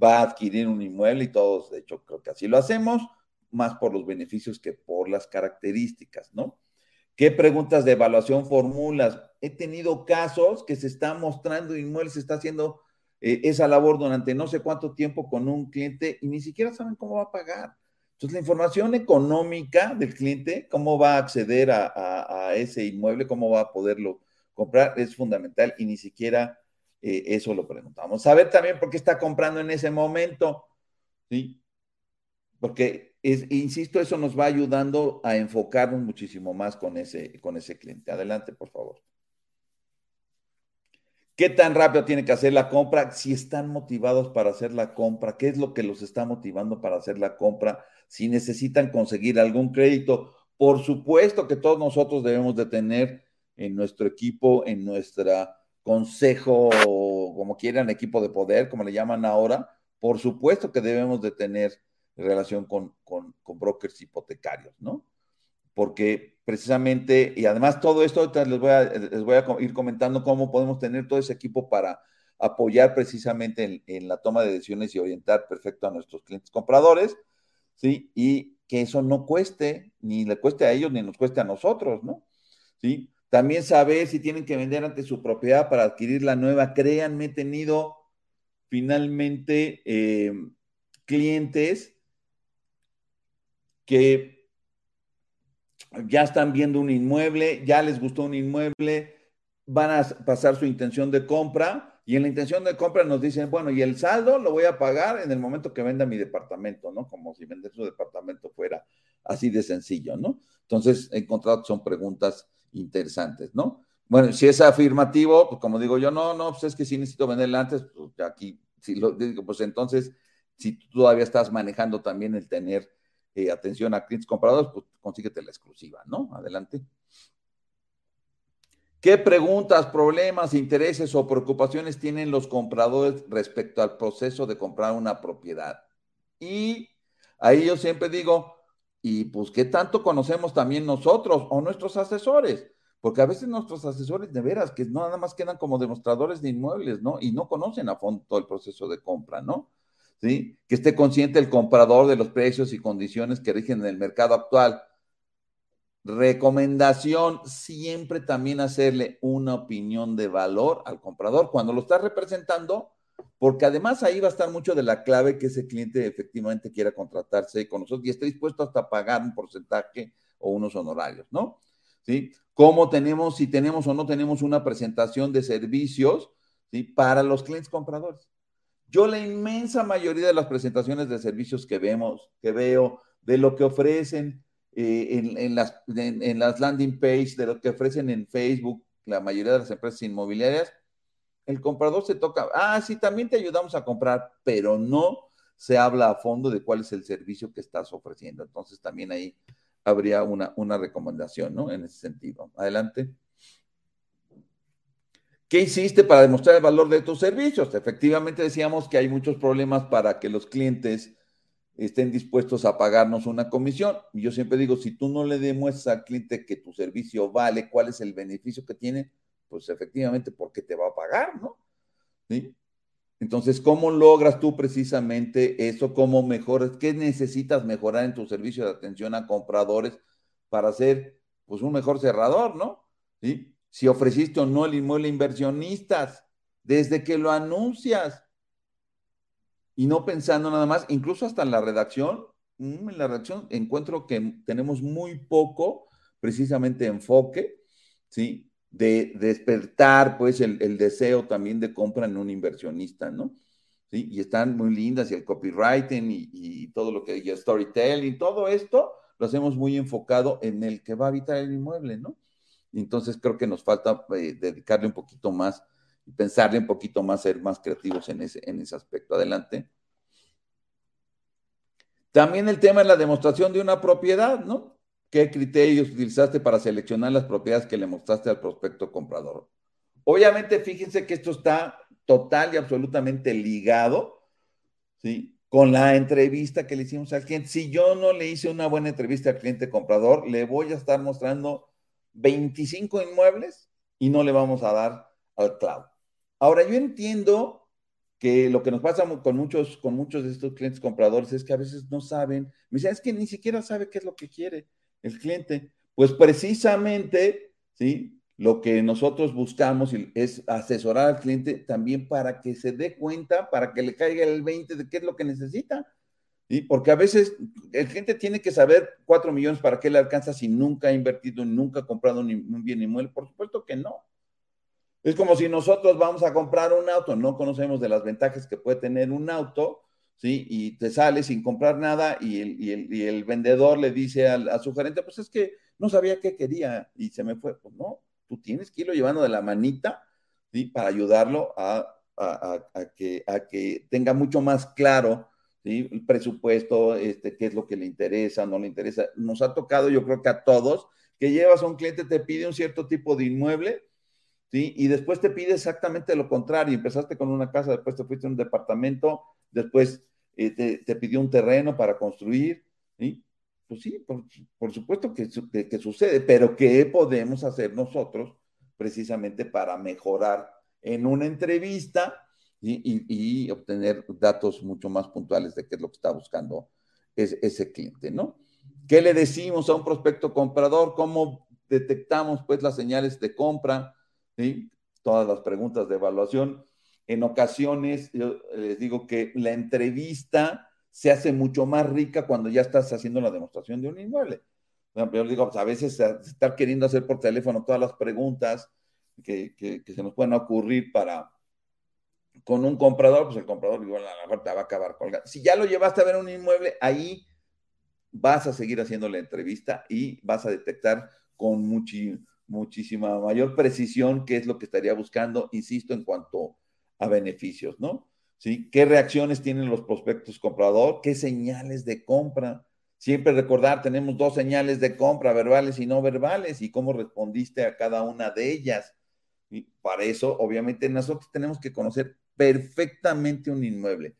va a adquirir un inmueble y todos, de hecho, creo que así lo hacemos, más por los beneficios que por las características, ¿no? ¿Qué preguntas de evaluación formulas? He tenido casos que se están mostrando inmuebles, se está haciendo eh, esa labor durante no sé cuánto tiempo con un cliente y ni siquiera saben cómo va a pagar. Entonces, la información económica del cliente, cómo va a acceder a, ese inmueble, cómo va a poderlo comprar, es fundamental y ni siquiera eh, eso lo preguntamos. Saber también por qué está comprando en ese momento, ¿sí? Porque, es, insisto, eso nos va ayudando a enfocarnos muchísimo más con ese, con ese cliente. Adelante, por favor. ¿Qué tan rápido tiene que hacer la compra? Si están motivados para hacer la compra, ¿qué es lo que los está motivando para hacer la compra? Si necesitan conseguir algún crédito, por supuesto que todos nosotros debemos de tener en nuestro equipo, en nuestro consejo, como quieran, equipo de poder, como le llaman ahora, por supuesto que debemos de tener relación con, con brokers hipotecarios, ¿no? Porque precisamente, y además todo esto, les voy, a, les voy a ir comentando cómo podemos tener todo ese equipo para apoyar precisamente en, la toma de decisiones y orientar perfecto a nuestros clientes compradores, ¿sí? Y que eso no cueste, ni le cueste a ellos, ni nos cueste a nosotros, ¿no? ¿Sí? También saber si tienen que vender ante su propiedad para adquirir la nueva. Créanme, he tenido finalmente eh, clientes que ya están viendo un inmueble, ya les gustó un inmueble, van a pasar su intención de compra y en la intención de compra nos dicen, bueno, y el saldo lo voy a pagar en el momento que venda mi departamento, ¿no? Como si vender su departamento fuera así de sencillo, ¿no? Entonces, he encontrado que son preguntas interesantes, ¿no? Bueno, si es afirmativo, pues como digo yo, no, no, pues es que si necesito venderla antes, pues aquí, si lo digo, pues entonces, si tú todavía estás manejando también el tener eh, atención a clientes compradores, pues consíguete la exclusiva, ¿no? Adelante. ¿Qué preguntas, problemas, intereses o preocupaciones tienen los compradores respecto al proceso de comprar una propiedad? Y ahí yo siempre digo, y pues, ¿qué tanto conocemos también nosotros o nuestros asesores? Porque a veces nuestros asesores, de veras, que no nada más quedan como demostradores de inmuebles, ¿no? Y no conocen a fondo todo el proceso de compra, ¿no? Que esté consciente el comprador de los precios y condiciones que rigen en el mercado actual. Recomendación, siempre también hacerle una opinión de valor al comprador cuando lo está representando, porque además ahí va a estar mucho de la clave que ese cliente efectivamente quiera contratarse con nosotros y esté dispuesto hasta pagar un porcentaje o unos honorarios, ¿no? ¿Sí? ¿Cómo tenemos, si tenemos o no tenemos una presentación de servicios, ¿sí? Para los clientes compradores. Yo la inmensa mayoría de las presentaciones de servicios que vemos, que veo, de lo que ofrecen eh, en, las, landing pages, de lo que ofrecen en Facebook, la mayoría de las empresas inmobiliarias, el comprador se toca, ah, sí, también te ayudamos a comprar, pero no se habla a fondo de cuál es el servicio que estás ofreciendo. Entonces también ahí habría una, una recomendación, ¿no? En ese sentido. Adelante. ¿Qué hiciste para demostrar el valor de tus servicios? Efectivamente decíamos que hay muchos problemas para que los clientes estén dispuestos a pagarnos una comisión. Y yo siempre digo, si tú no le demuestras al cliente que tu servicio vale, cuál es el beneficio que tiene, pues efectivamente, ¿por qué te va a pagar, no? ¿Sí? Entonces, ¿cómo logras tú precisamente eso? ¿Cómo mejoras? ¿Qué necesitas mejorar en tu servicio de atención a compradores para ser, pues, un mejor cerrador, no? ¿Sí? Si ofreciste o no el inmueble a inversionistas, desde que lo anuncias, y no pensando nada más, incluso hasta en la redacción, mm, en la redacción encuentro que tenemos muy poco, precisamente, enfoque, ¿sí? De, despertar, pues, el, deseo también de compra en un inversionista, ¿no? ¿Sí? Y están muy lindas, y el copywriting, y, todo lo que, y el storytelling, todo esto lo hacemos muy enfocado en el que va a habitar el inmueble, ¿no? Entonces creo que nos falta eh, dedicarle un poquito más pensarle un poquito más, ser más creativos en ese, en ese aspecto. Adelante. También el tema de la demostración de una propiedad, ¿no? ¿Qué criterios utilizaste para seleccionar las propiedades que le mostraste al prospecto comprador? Obviamente, fíjense que esto está total y absolutamente ligado, ¿sí? Con la entrevista que le hicimos al cliente. Si yo no le hice una buena entrevista al cliente comprador, le voy a estar mostrando 25 inmuebles y no le vamos a dar al clavo. Ahora, yo entiendo que lo que nos pasa con muchos, con muchos de estos clientes compradores es que a veces no saben, me dicen, es que ni siquiera sabe qué es lo que quiere el cliente. Pues precisamente, ¿sí? Lo que nosotros buscamos es asesorar al cliente también para que se dé cuenta, para que le caiga el 20 de qué es lo que necesita. Porque a veces el cliente tiene que saber 4 millones para qué le alcanza si nunca ha invertido, nunca ha comprado un, un bien inmueble. Por supuesto que no. Es como si nosotros vamos a comprar un auto, no conocemos de las ventajas que puede tener un auto, ¿sí? Y te sale sin comprar nada y el, vendedor le dice a, su gerente, pues es que no sabía qué quería y se me fue. Pues no, tú tienes que irlo llevando de la manita, ¿sí? Para ayudarlo a, que, a que tenga mucho más claro, El presupuesto, este, qué es lo que le interesa, no le interesa. Nos ha tocado, yo creo que a todos, que llevas a un cliente, te pide un cierto tipo de inmueble, ¿sí? Y después te pide exactamente lo contrario. Empezaste con una casa, después te fuiste a un departamento, después eh, te, pidió un terreno para construir, ¿sí? Pues sí, por, supuesto que, que, sucede, pero ¿qué podemos hacer nosotros precisamente para mejorar en una entrevista y, obtener datos mucho más puntuales de qué es lo que está buscando ese cliente, ¿no? ¿Qué le decimos a un prospecto comprador? ¿Cómo detectamos pues las señales de compra? todas las preguntas de evaluación. En ocasiones, yo les digo que la entrevista se hace mucho más rica cuando ya estás haciendo la demostración de un inmueble. Yo digo, pues, a veces estar queriendo hacer por teléfono todas las preguntas que, se nos pueden ocurrir para con un comprador, pues el comprador igual a la te va a acabar colgando. Si ya lo llevaste a ver un inmueble, ahí vas a seguir haciendo la entrevista y vas a detectar con muchísima mayor precisión qué es lo que estaría buscando, insisto, en cuanto a beneficios, ¿no? ¿Sí? ¿Qué reacciones tienen los prospectos comprador? ¿Qué señales de compra? Siempre recordar, tenemos dos señales de compra, verbales y no verbales, y cómo respondiste a cada una de ellas. Y para eso, obviamente, nosotros tenemos que conocer perfectamente un inmueble.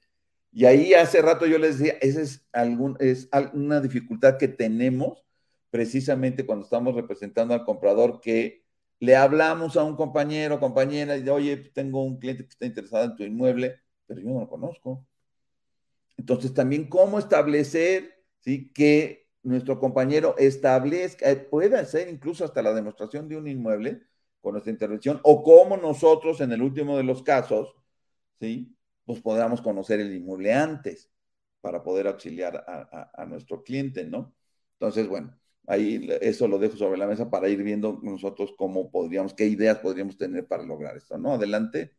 Y ahí hace rato yo les decía, esa es, algún, es una dificultad que tenemos precisamente cuando estamos representando al comprador que le hablamos a un compañero compañera y de, oye, tengo un cliente que está interesado en tu inmueble, pero yo no lo conozco. Entonces, también cómo establecer ¿sí? que nuestro compañero establezca, eh, puede hacer incluso hasta la demostración de un inmueble con nuestra intervención, o cómo nosotros, en el último de los casos, ¿sí? pues podamos conocer el inmueble antes para poder auxiliar a, a nuestro cliente, ¿no? Entonces, bueno, ahí eso lo dejo sobre la mesa para ir viendo nosotros cómo podríamos, qué ideas podríamos tener para lograr esto, ¿no? Adelante.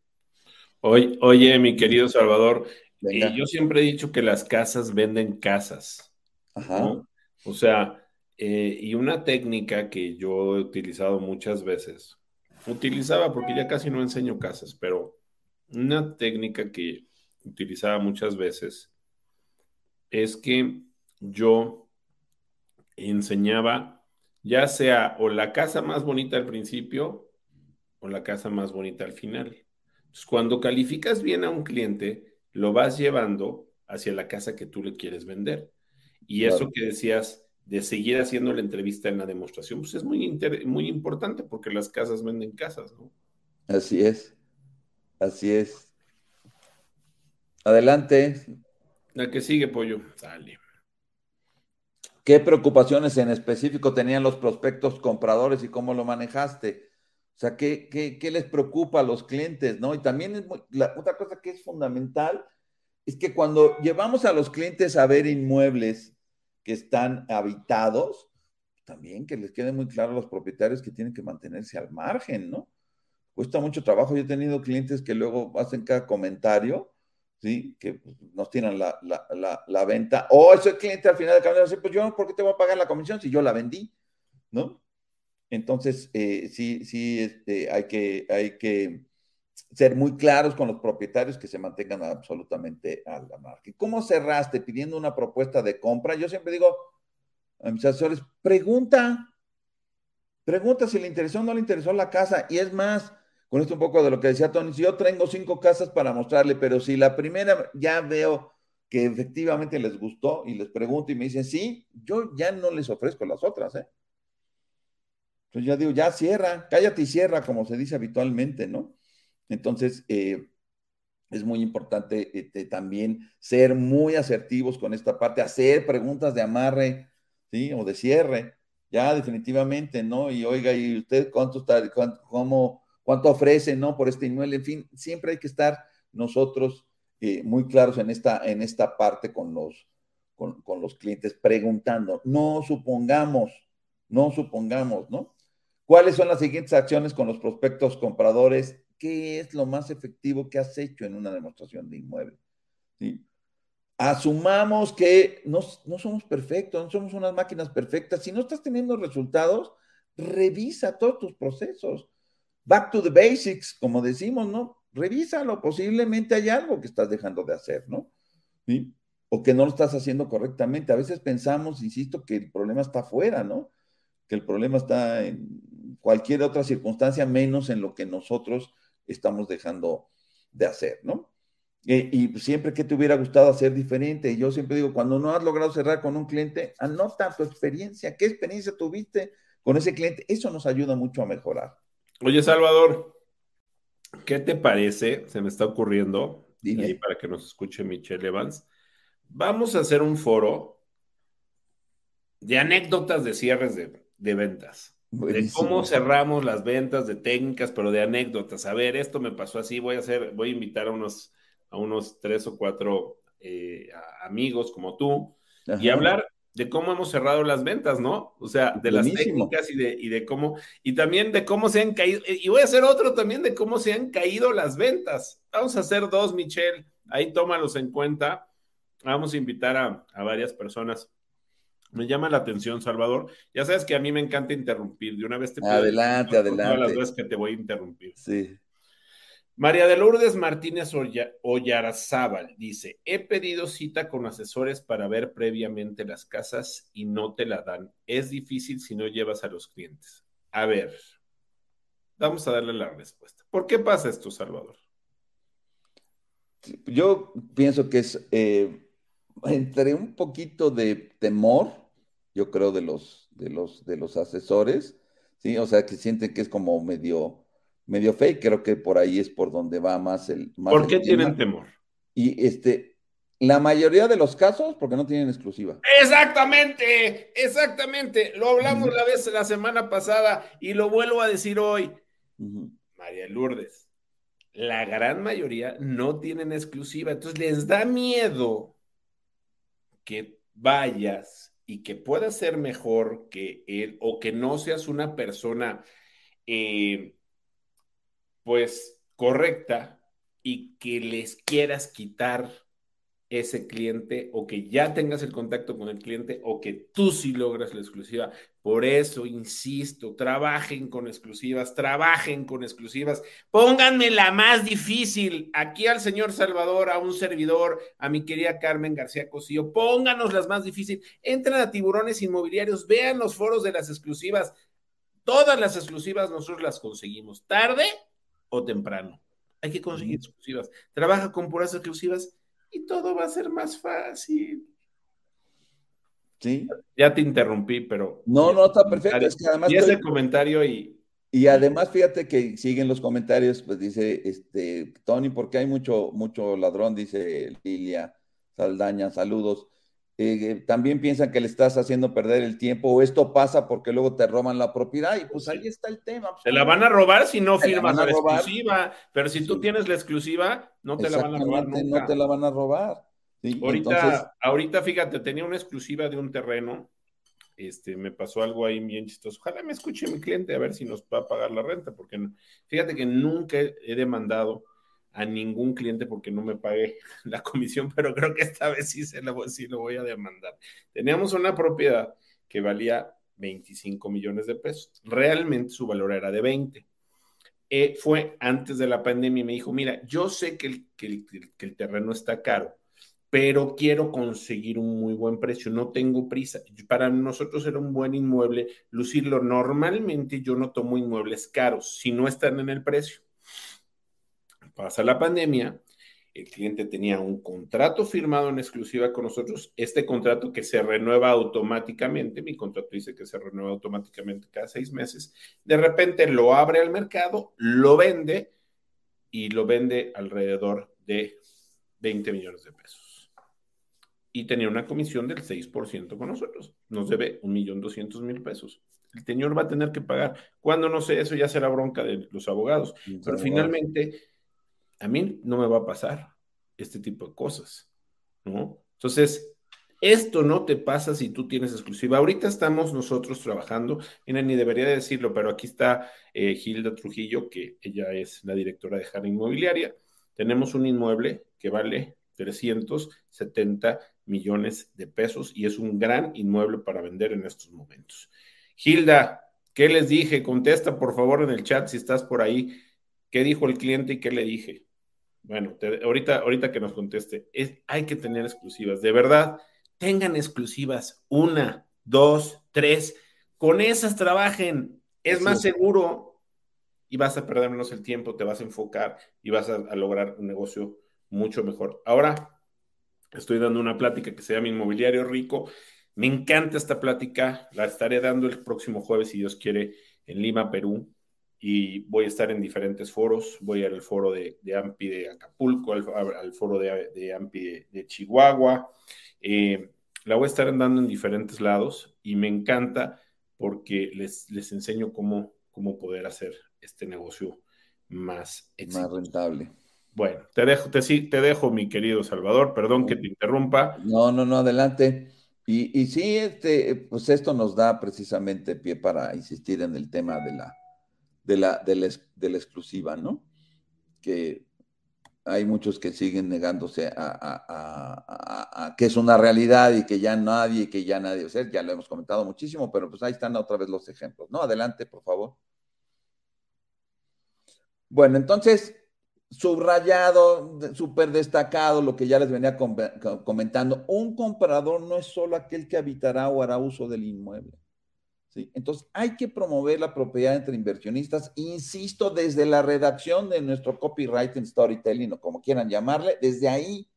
Oye, oye mi querido Salvador, eh, yo siempre he dicho que las casas venden casas. Ajá. O sea, eh, y una técnica que yo he utilizado muchas veces utilizaba, porque ya casi no enseño casas, pero una técnica que utilizaba muchas veces es que yo enseñaba ya sea o la casa más bonita al principio o la casa más bonita al final. Entonces, cuando calificas bien a un cliente, lo vas llevando hacia la casa que tú le quieres vender. Y eso que decías de seguir haciendo la entrevista en la demostración, pues es muy, muy importante porque las casas venden casas, ¿no? Así es, así es. Adelante. La que sigue, pollo. Sale. ¿Qué preocupaciones en específico tenían los prospectos compradores y cómo lo manejaste? O sea, ¿qué, qué, les preocupa a los clientes? ¿no? Y también la, otra cosa que es fundamental es que cuando llevamos a los clientes a ver inmuebles que están habitados, también que les quede muy claro a los propietarios que tienen que mantenerse al margen, ¿no? Cuesta mucho trabajo. Yo he tenido clientes que luego hacen cada comentario, ¿sí? Que nos tiran la, la, venta. O ese cliente al final de camino dice, pues yo, ¿por qué te voy a pagar la comisión si yo la vendí? ¿No? Entonces, eh, sí, sí, este, hay, que, hay que ser muy claros con los propietarios que se mantengan absolutamente a la marca. ¿Cómo cerraste pidiendo una propuesta de compra? Yo siempre digo a mis asesores, pregunta, pregunta si le interesó o no le interesó la casa. Y es más, con esto un poco de lo que decía Tony, si yo tengo cinco casas para mostrarle, pero si la primera ya veo que efectivamente les gustó y les pregunto y me dicen sí, yo ya no les ofrezco las otras, ¿eh? Entonces ya digo, ya cierra, cállate y cierra, como se dice habitualmente, ¿no? Entonces, eh, es muy importante este, también ser muy asertivos con esta parte, hacer preguntas de amarre, ¿sí? O de cierre, ya definitivamente, ¿no? Y oiga, ¿y usted cuánto está, cómo, cuánto ofrece, ¿no? Por este inmueble, en fin, siempre hay que estar nosotros eh, muy claros en esta, en esta parte con los, con, con los clientes, preguntando, no supongamos, no supongamos, ¿no? ¿Cuáles son las siguientes acciones con los prospectos compradores ¿qué es lo más efectivo que has hecho en una demostración de inmueble? Asumamos que no, somos perfectos, no somos unas máquinas perfectas. Si no estás teniendo resultados, revisa todos tus procesos. Back to the basics, como decimos, ¿no? Revísalo, posiblemente hay algo que estás dejando de hacer, ¿no? O que no lo estás haciendo correctamente. A veces pensamos, insisto, que el problema está afuera, ¿no? Que el problema está en cualquier otra circunstancia, menos en lo que nosotros estamos dejando de hacer, ¿no? Y siempre que te hubiera gustado hacer diferente, yo siempre digo, cuando no has logrado cerrar con un cliente, anota tu experiencia, qué experiencia tuviste con ese cliente, eso nos ayuda mucho a mejorar. Oye, Salvador, ¿qué te parece? Se me está ocurriendo, ahí para que nos escuche Michelle Evans. Vamos a hacer un foro de anécdotas de cierres de, de ventas. De cómo cerramos las ventas, de técnicas, pero de anécdotas. A ver, esto me pasó así, voy a hacer, voy a invitar a unos, a unos tres o cuatro eh, amigos como tú y hablar de cómo hemos cerrado las ventas, ¿no? O sea, de las técnicas y de, y de cómo, y también de cómo se han caído, y voy a hacer otro también de cómo se han caído las ventas. Vamos a hacer dos, Michelle, ahí tómalos en cuenta. Vamos a invitar a, a varias personas me llama la atención, Salvador. Ya sabes que a mí me encanta interrumpir. De una vez te pido Adelante, adelante. Todas las veces que te voy a interrumpir. Sí. María de Lourdes Martínez Oyarazábal dice: He pedido cita con asesores para ver previamente las casas y no te la dan. Es difícil si no llevas a los clientes. A ver, vamos a darle la respuesta. ¿Por qué pasa esto, Salvador? Yo pienso que es eh, entre un poquito de temor yo creo, de los, de los, de los asesores, ¿sí? O sea, que sienten que es como medio, medio fake, creo que por ahí es por donde va más el... ¿Por qué tienen temor? Y este, la mayoría de los casos, porque no tienen exclusiva. Exactamente, exactamente. Lo hablamos la vez la semana pasada y lo vuelvo a decir hoy. María Lourdes, la gran mayoría no tienen exclusiva, entonces les da miedo que vayas y que puedas ser mejor que él o que no seas una persona eh, pues correcta y que les quieras quitar ese cliente o que ya tengas el contacto con el cliente o que tú sí logras la exclusiva. Por eso, insisto, trabajen con exclusivas, trabajen con exclusivas, pónganme la más difícil. Aquí al señor Salvador, a un servidor, a mi querida Carmen García Cosío, pónganos las más difíciles. Entren a tiburones inmobiliarios, vean los foros de las exclusivas. Todas las exclusivas nosotros las conseguimos, tarde o temprano. Hay que conseguir exclusivas. Trabaja con puras exclusivas y todo va a ser más fácil. Sí. Ya te interrumpí, pero. No, no, está perfecto. Es que además y ese comentario y. Y además, fíjate que siguen los comentarios, pues dice, este, Tony, porque hay mucho, mucho ladrón, dice Lilia Saldaña, saludos. Eh, también piensan que le estás haciendo perder el tiempo o esto pasa porque luego te roban la propiedad y pues ahí está el tema. Te la van a robar si no firmas la, exclusiva, pero si tú tienes la exclusiva, no te la van a robar nunca. No te la van a robar. ahorita, ahorita, fíjate, tenía una exclusiva de un terreno, este, me pasó algo ahí bien chistoso. Ojalá me escuche mi cliente a ver si nos va a pagar la renta, porque fíjate que nunca he demandado a ningún cliente porque no me pague la comisión, pero creo que esta vez sí, se lo, sí lo voy a demandar. Teníamos una propiedad que valía 25 millones de pesos. Realmente su valor era de 20. Eh, fue antes de la pandemia y me dijo, mira, yo sé que el, que, el, que el terreno está caro, pero quiero conseguir un muy buen precio, no tengo prisa. Para nosotros era un buen inmueble lucirlo. Normalmente yo no tomo inmuebles caros si no están en el precio pasa la pandemia, el cliente tenía un contrato firmado en exclusiva con nosotros, este contrato que se renueva automáticamente, mi contrato dice que se renueva automáticamente cada seis meses, de repente lo abre al mercado, lo vende y lo vende alrededor de 20 millones de pesos. Y tenía una comisión del 6% con nosotros, nos debe 1.200.000 pesos. El señor va a tener que pagar. Cuando no sé, eso ya será bronca de los abogados. Pero finalmente a mí no me va a pasar este tipo de cosas, ¿no? Entonces, esto no te pasa si tú tienes exclusiva. Ahorita estamos nosotros trabajando, mira, ni debería decirlo, pero aquí está eh, Gilda Trujillo, que ella es la directora de Jara Inmobiliaria. Tenemos un inmueble que vale 370 millones de pesos y es un gran inmueble para vender en estos momentos. Gilda, ¿qué les dije? Contesta por favor en el chat si estás por ahí. ¿Qué dijo el cliente y qué le dije? Bueno, ahorita, ahorita que nos conteste, es, hay que tener exclusivas. De verdad, tengan exclusivas. Una, dos, tres. Con esas trabajen. Es más seguro y vas a perder menos el tiempo, te vas a enfocar y vas a, lograr un negocio mucho mejor. Ahora estoy dando una plática que se llama Inmobiliario Rico. Me encanta esta plática. La estaré dando el próximo jueves, si Dios quiere, en Lima, Perú y voy a estar en diferentes foros. Voy al foro de, AMPI de Acapulco, al, foro de, AMPI de, Chihuahua. Eh, la voy a estar andando en diferentes lados y me encanta porque les, les enseño cómo, cómo poder hacer este negocio más, más rentable. Bueno, te dejo, te, te dejo, mi querido Salvador, perdón que te interrumpa. No, no, no, adelante. Y, y sí, este, pues esto nos da precisamente pie para insistir en el tema de la, de la, de la, exclusiva, ¿no? Que hay muchos que siguen negándose a, que es una realidad y que ya nadie, que ya nadie, o sea, ya lo hemos comentado muchísimo, pero pues ahí están otra vez los ejemplos, ¿no? Adelante, por favor. Bueno, entonces, subrayado, súper destacado, lo que ya les venía comentando, un comprador no es solo aquel que habitará o hará uso del inmueble. Entonces, hay que promover la propiedad entre inversionistas, insisto, desde la redacción de nuestro copywriting, storytelling o como quieran llamarle, desde ahí,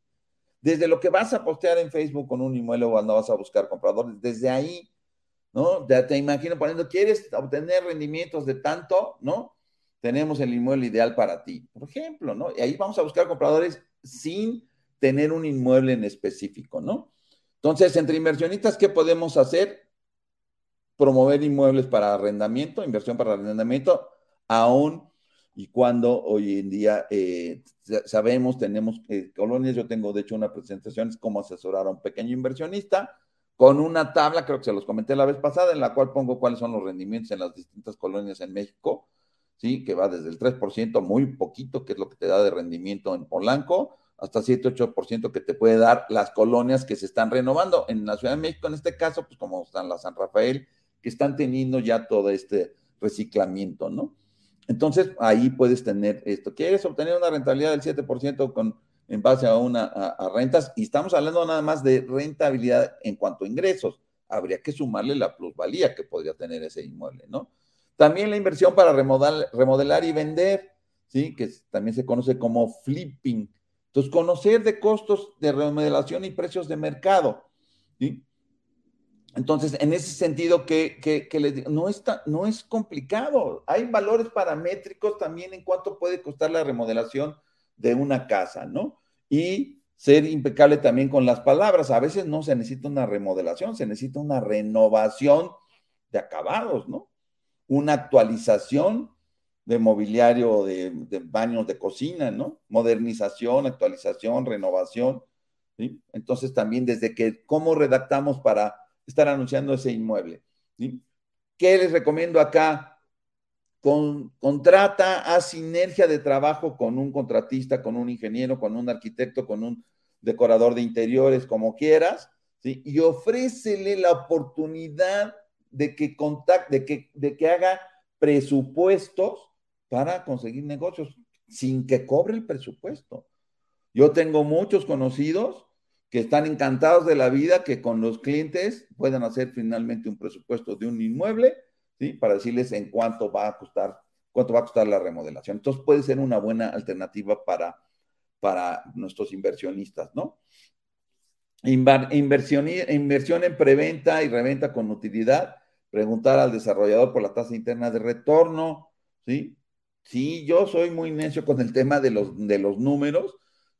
desde lo que vas a postear en Facebook con un inmueble o cuando vas a buscar compradores, desde ahí, ¿no? Ya te imagino poniendo, ¿quieres obtener rendimientos de tanto, ¿no? Tenemos el inmueble ideal para ti, por ejemplo, ¿no? Y ahí vamos a buscar compradores sin tener un inmueble en específico, ¿no? Entonces, entre inversionistas, ¿qué podemos hacer? Promover inmuebles para arrendamiento, inversión para arrendamiento, aún y cuando hoy en día eh, sabemos, tenemos eh, colonias, yo tengo de hecho una presentación, es cómo asesorar a un pequeño inversionista, con una tabla, creo que se los comenté la vez pasada, en la cual pongo cuáles son los rendimientos en las distintas colonias en México, ¿sí? que va desde el 3%, muy poquito, que es lo que te da de rendimiento en Polanco, hasta 7-8% que te puede dar las colonias que se están renovando. En la Ciudad de México, en este caso, pues como están la San Rafael, que están teniendo ya todo este reciclamiento, ¿no? Entonces, ahí puedes tener esto. ¿Quieres obtener una rentabilidad del 7% con, en base a, una, a, rentas? Y estamos hablando nada más de rentabilidad en cuanto a ingresos. Habría que sumarle la plusvalía que podría tener ese inmueble, ¿no? También la inversión para remodelar, remodelar y vender, ¿sí? Que también se conoce como flipping. Entonces, conocer de costos de remodelación y precios de mercado, ¿sí? Entonces, en ese sentido, que, que, les digo, no, está, no es complicado. Hay valores paramétricos también en cuánto puede costar la remodelación de una casa, ¿no? Y ser impecable también con las palabras. A veces no se necesita una remodelación, se necesita una renovación de acabados, ¿no? Una actualización de mobiliario, de, de baños de cocina, ¿no? Modernización, actualización, renovación. ¿sí? Entonces, también desde que, ¿cómo redactamos para estar anunciando ese inmueble. ¿Qué les recomiendo acá? Con, contrata a sinergia de trabajo con un contratista, con un ingeniero, con un arquitecto, con un decorador de interiores, como quieras, y ofrécele la oportunidad de que, contacte, de, que, de que haga presupuestos para conseguir negocios sin que cobre el presupuesto. Yo tengo muchos conocidos que están encantados de la vida, que con los clientes puedan hacer finalmente un presupuesto de un inmueble, ¿sí? Para decirles en cuánto va a costar, cuánto va a costar la remodelación. Entonces puede ser una buena alternativa para, para nuestros inversionistas, ¿no? Inversión, inversión en preventa y reventa con utilidad, preguntar al desarrollador por la tasa interna de retorno, ¿sí? Sí, yo soy muy necio con el tema de los, de los números,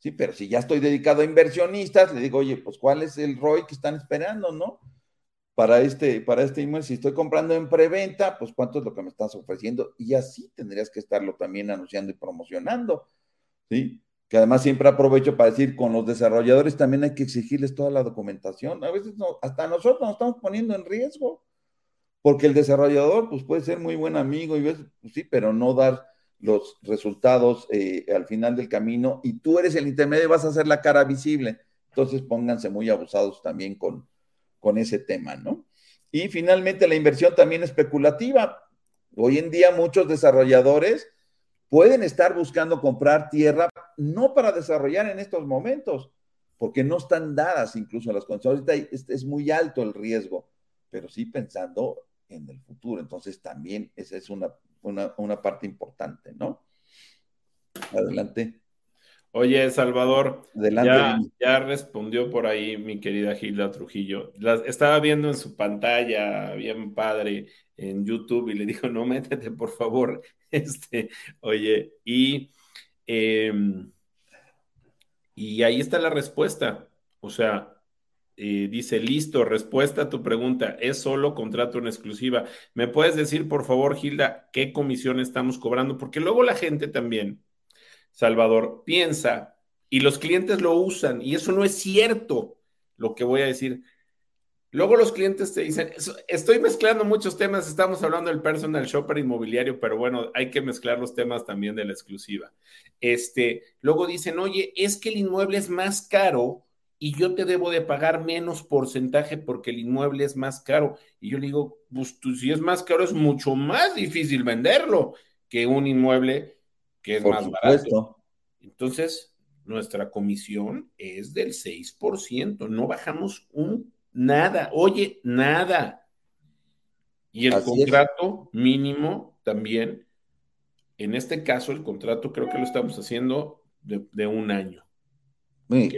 Sí, pero si ya estoy dedicado a inversionistas, le digo, oye, pues ¿cuál es el ROI que están esperando, no? Para este, para este inmueble, si estoy comprando en preventa, pues cuánto es lo que me estás ofreciendo. Y así tendrías que estarlo también anunciando y promocionando, ¿sí? Que además siempre aprovecho para decir, con los desarrolladores también hay que exigirles toda la documentación. A veces hasta nosotros nos estamos poniendo en riesgo, porque el desarrollador, pues puede ser muy buen amigo y ves, pues, sí, pero no dar los resultados eh, al final del camino y tú eres el intermedio vas a hacer la cara visible. Entonces pónganse muy abusados también con, con ese tema, ¿no? Y finalmente la inversión también especulativa. Hoy en día muchos desarrolladores pueden estar buscando comprar tierra no para desarrollar en estos momentos, porque no están dadas incluso las condiciones. Es, es muy alto el riesgo, pero sí pensando en el futuro. Entonces también esa es una una, parte importante, ¿no? Adelante. Oye, Salvador, ya, ya, respondió por ahí mi querida Gilda Trujillo. estaba viendo en su pantalla, bien padre, en YouTube, y le dijo, no, métete, por favor. Este, oye, y, em, y ahí está la respuesta. O sea, dice, listo, respuesta a tu pregunta, es solo contrato en exclusiva. ¿Me puedes decir, por favor, Gilda, qué comisión estamos cobrando? Porque luego la gente también, Salvador, piensa y los clientes lo usan y eso no es cierto, lo que voy a decir. Luego los clientes te dicen, estoy mezclando muchos temas, estamos hablando del personal shopper inmobiliario, pero bueno, hay que mezclar los temas también de la exclusiva. Este, luego dicen, oye, es que el inmueble es más caro y yo te debo de pagar menos porcentaje porque el inmueble es más caro. Y yo le digo, pues si es más caro es mucho más difícil venderlo que un inmueble que es más barato. Entonces, nuestra comisión es del 6%, no bajamos un nada, oye, nada. Y el contrato mínimo también, en este caso el contrato creo que lo estamos haciendo de un año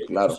claro.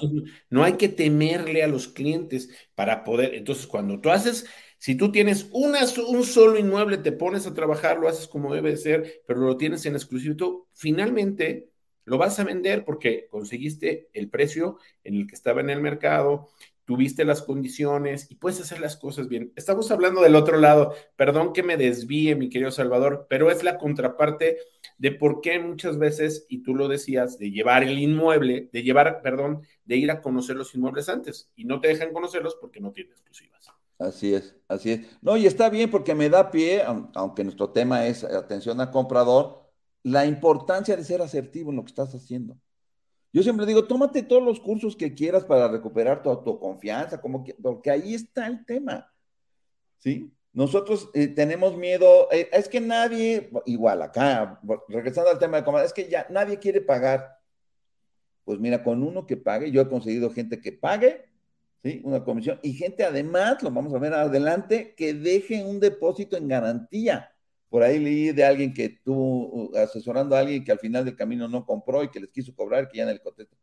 no hay que temerle a los clientes para poder. Entonces, cuando tú haces, si tú tienes una, un solo inmueble, te pones a trabajar, lo haces como debe ser, pero lo tienes en exclusivo, tú finalmente lo vas a vender porque conseguiste el precio en el que estaba en el mercado, tuviste las condiciones y puedes hacer las cosas bien. Estamos hablando del otro lado, perdón que me desvíe, mi querido Salvador, pero es la contraparte de por qué muchas veces, y tú lo decías, de llevar el inmueble, de llevar, perdón, de ir a conocer los inmuebles antes y no te dejan conocerlos porque no tienen exclusivas. Así es, así es. No, y está bien porque me da pie, aunque nuestro tema es atención al comprador, la importancia de ser asertivo en lo que estás haciendo. Yo siempre digo, tómate todos los cursos que quieras para recuperar tu autoconfianza, como que, porque ahí está el tema. ¿Sí? Nosotros eh, tenemos miedo, eh, es que nadie, igual acá, regresando al tema de comer, es que ya nadie quiere pagar. Pues mira, con uno que pague, yo he conseguido gente que pague, ¿sí? Una comisión, y gente además, lo vamos a ver adelante, que deje un depósito en garantía. Por ahí leí de alguien que estuvo uh, asesorando a alguien que al final del camino no compró y que les quiso cobrar, que ya en el contexto.